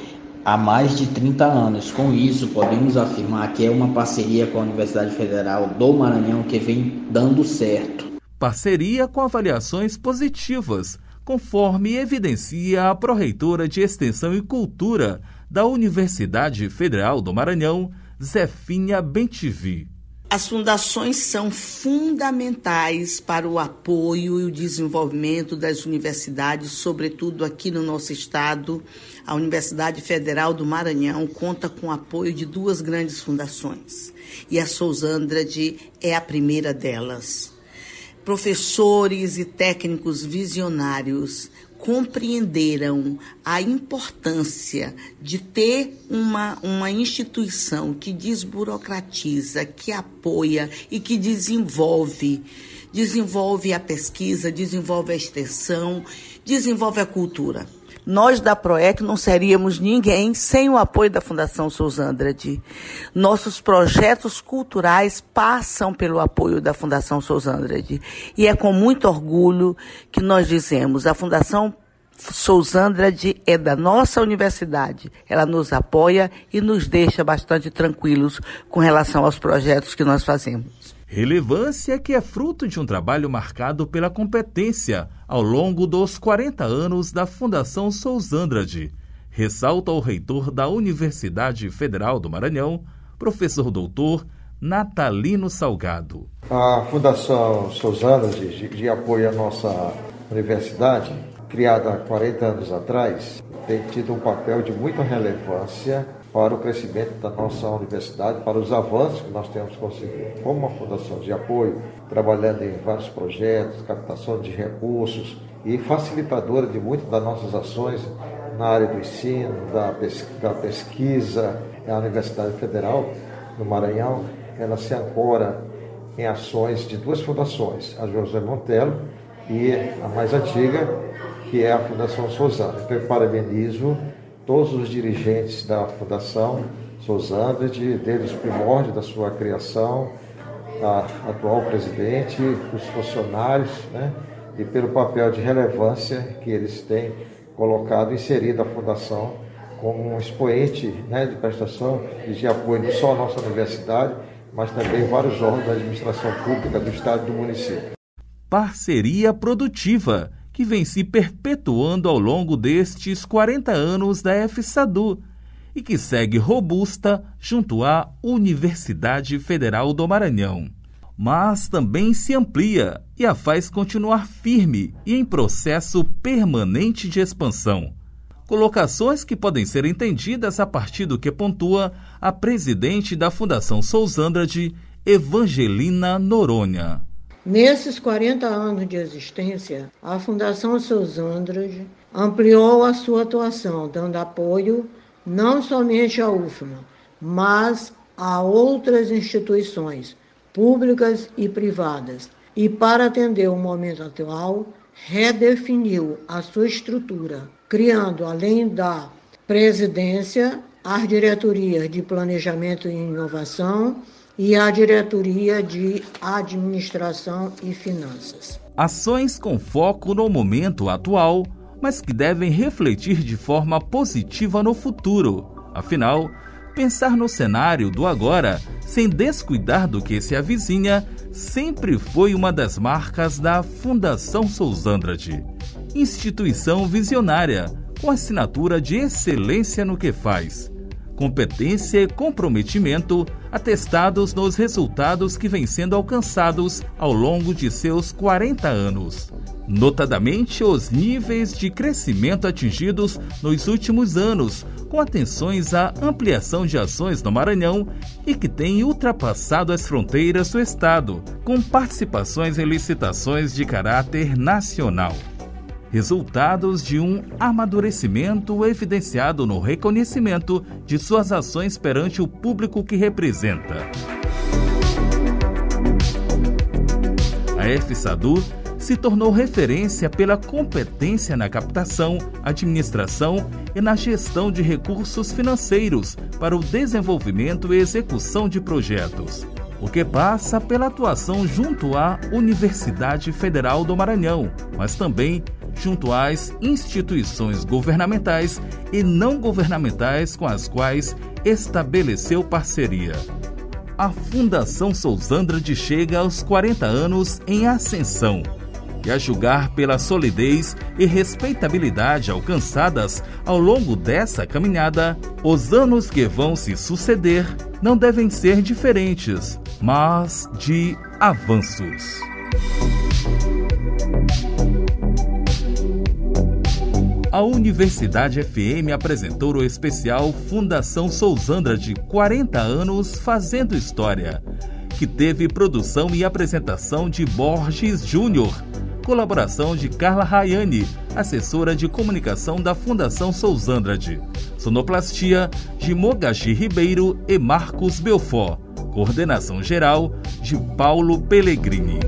há mais de 30 anos. Com isso, podemos afirmar que é uma parceria com a Universidade Federal do Maranhão que vem dando certo. Parceria com avaliações positivas, conforme evidencia a pró-reitora de Extensão e Cultura da Universidade Federal do Maranhão, Zefinha Bentivi. As fundações são fundamentais para o apoio e o desenvolvimento das universidades, sobretudo aqui no nosso estado. A Universidade Federal do Maranhão conta com o apoio de duas grandes fundações e a Sousandrade é a primeira delas. Professores e técnicos visionários compreenderam a importância de ter uma, uma instituição que desburocratiza, que apoia e que desenvolve. Desenvolve a pesquisa, desenvolve a extensão, desenvolve a cultura. Nós da PROEC não seríamos ninguém sem o apoio da Fundação Sousandrade. Nossos projetos culturais passam pelo apoio da Fundação Sousandrade. E é com muito orgulho que nós dizemos, a Fundação Sousandrade é da nossa universidade. Ela nos apoia e nos deixa bastante tranquilos com relação aos projetos que nós fazemos. Relevância que é fruto de um trabalho marcado pela competência ao longo dos 40 anos da Fundação Sousandrade, ressalta o reitor da Universidade Federal do Maranhão, professor doutor Natalino Salgado. A Fundação Sousandrade, de, de apoio à nossa universidade, criada há 40 anos atrás, tem tido um papel de muita relevância para o crescimento da nossa universidade, para os avanços que nós temos conseguido, como uma fundação de apoio, trabalhando em vários projetos, captação de recursos e facilitadora de muitas das nossas ações na área do ensino, da, pesquisa. A Universidade Federal do Maranhão, ela se ancora em ações de duas fundações, a José Montelo e a mais antiga, que é a Fundação Sozana. Então, eu parabenizo todos os dirigentes da Fundação Sousandra, de, desde os primórdios da sua criação, a atual presidente, os funcionários, né, e pelo papel de relevância que eles têm colocado, inserido a Fundação como um expoente né, de prestação e de apoio não só à nossa universidade, mas também vários órgãos da administração pública do Estado e do município. Parceria produtiva que vem se perpetuando ao longo destes 40 anos da FSADU e que segue robusta junto à Universidade Federal do Maranhão. Mas também se amplia e a faz continuar firme e em processo permanente de expansão. Colocações que podem ser entendidas a partir do que pontua a presidente da Fundação Sousandrade, Evangelina Noronha. Nesses 40 anos de existência, a Fundação Sousandrade ampliou a sua atuação, dando apoio não somente à UFMA, mas a outras instituições públicas e privadas. E para atender o momento atual, redefiniu a sua estrutura, criando, além da presidência, as diretorias de Planejamento e Inovação e a Diretoria de Administração e Finanças. Ações com foco no momento atual, mas que devem refletir de forma positiva no futuro. Afinal, pensar no cenário do agora, sem descuidar do que se avizinha, sempre foi uma das marcas da Fundação Sousandrade. Instituição visionária, com assinatura de excelência no que faz competência e comprometimento atestados nos resultados que vêm sendo alcançados ao longo de seus 40 anos. Notadamente, os níveis de crescimento atingidos nos últimos anos, com atenções à ampliação de ações no Maranhão e que têm ultrapassado as fronteiras do Estado, com participações em licitações de caráter nacional resultados de um amadurecimento evidenciado no reconhecimento de suas ações perante o público que representa. A FSADU se tornou referência pela competência na captação, administração e na gestão de recursos financeiros para o desenvolvimento e execução de projetos. o que passa pela atuação junto à Universidade Federal do Maranhão, mas também junto às instituições governamentais e não governamentais com as quais estabeleceu parceria. A Fundação Sousandrade chega aos 40 anos em ascensão. E a julgar pela solidez e respeitabilidade alcançadas ao longo dessa caminhada, os anos que vão se suceder não devem ser diferentes, mas de avanços. A Universidade FM apresentou o especial Fundação Sousandra de 40 anos Fazendo História, que teve produção e apresentação de Borges Júnior, colaboração de Carla Rayane, assessora de comunicação da Fundação Sousandrade, sonoplastia de Mogashi Ribeiro e Marcos Belfort, coordenação geral de Paulo Pellegrini.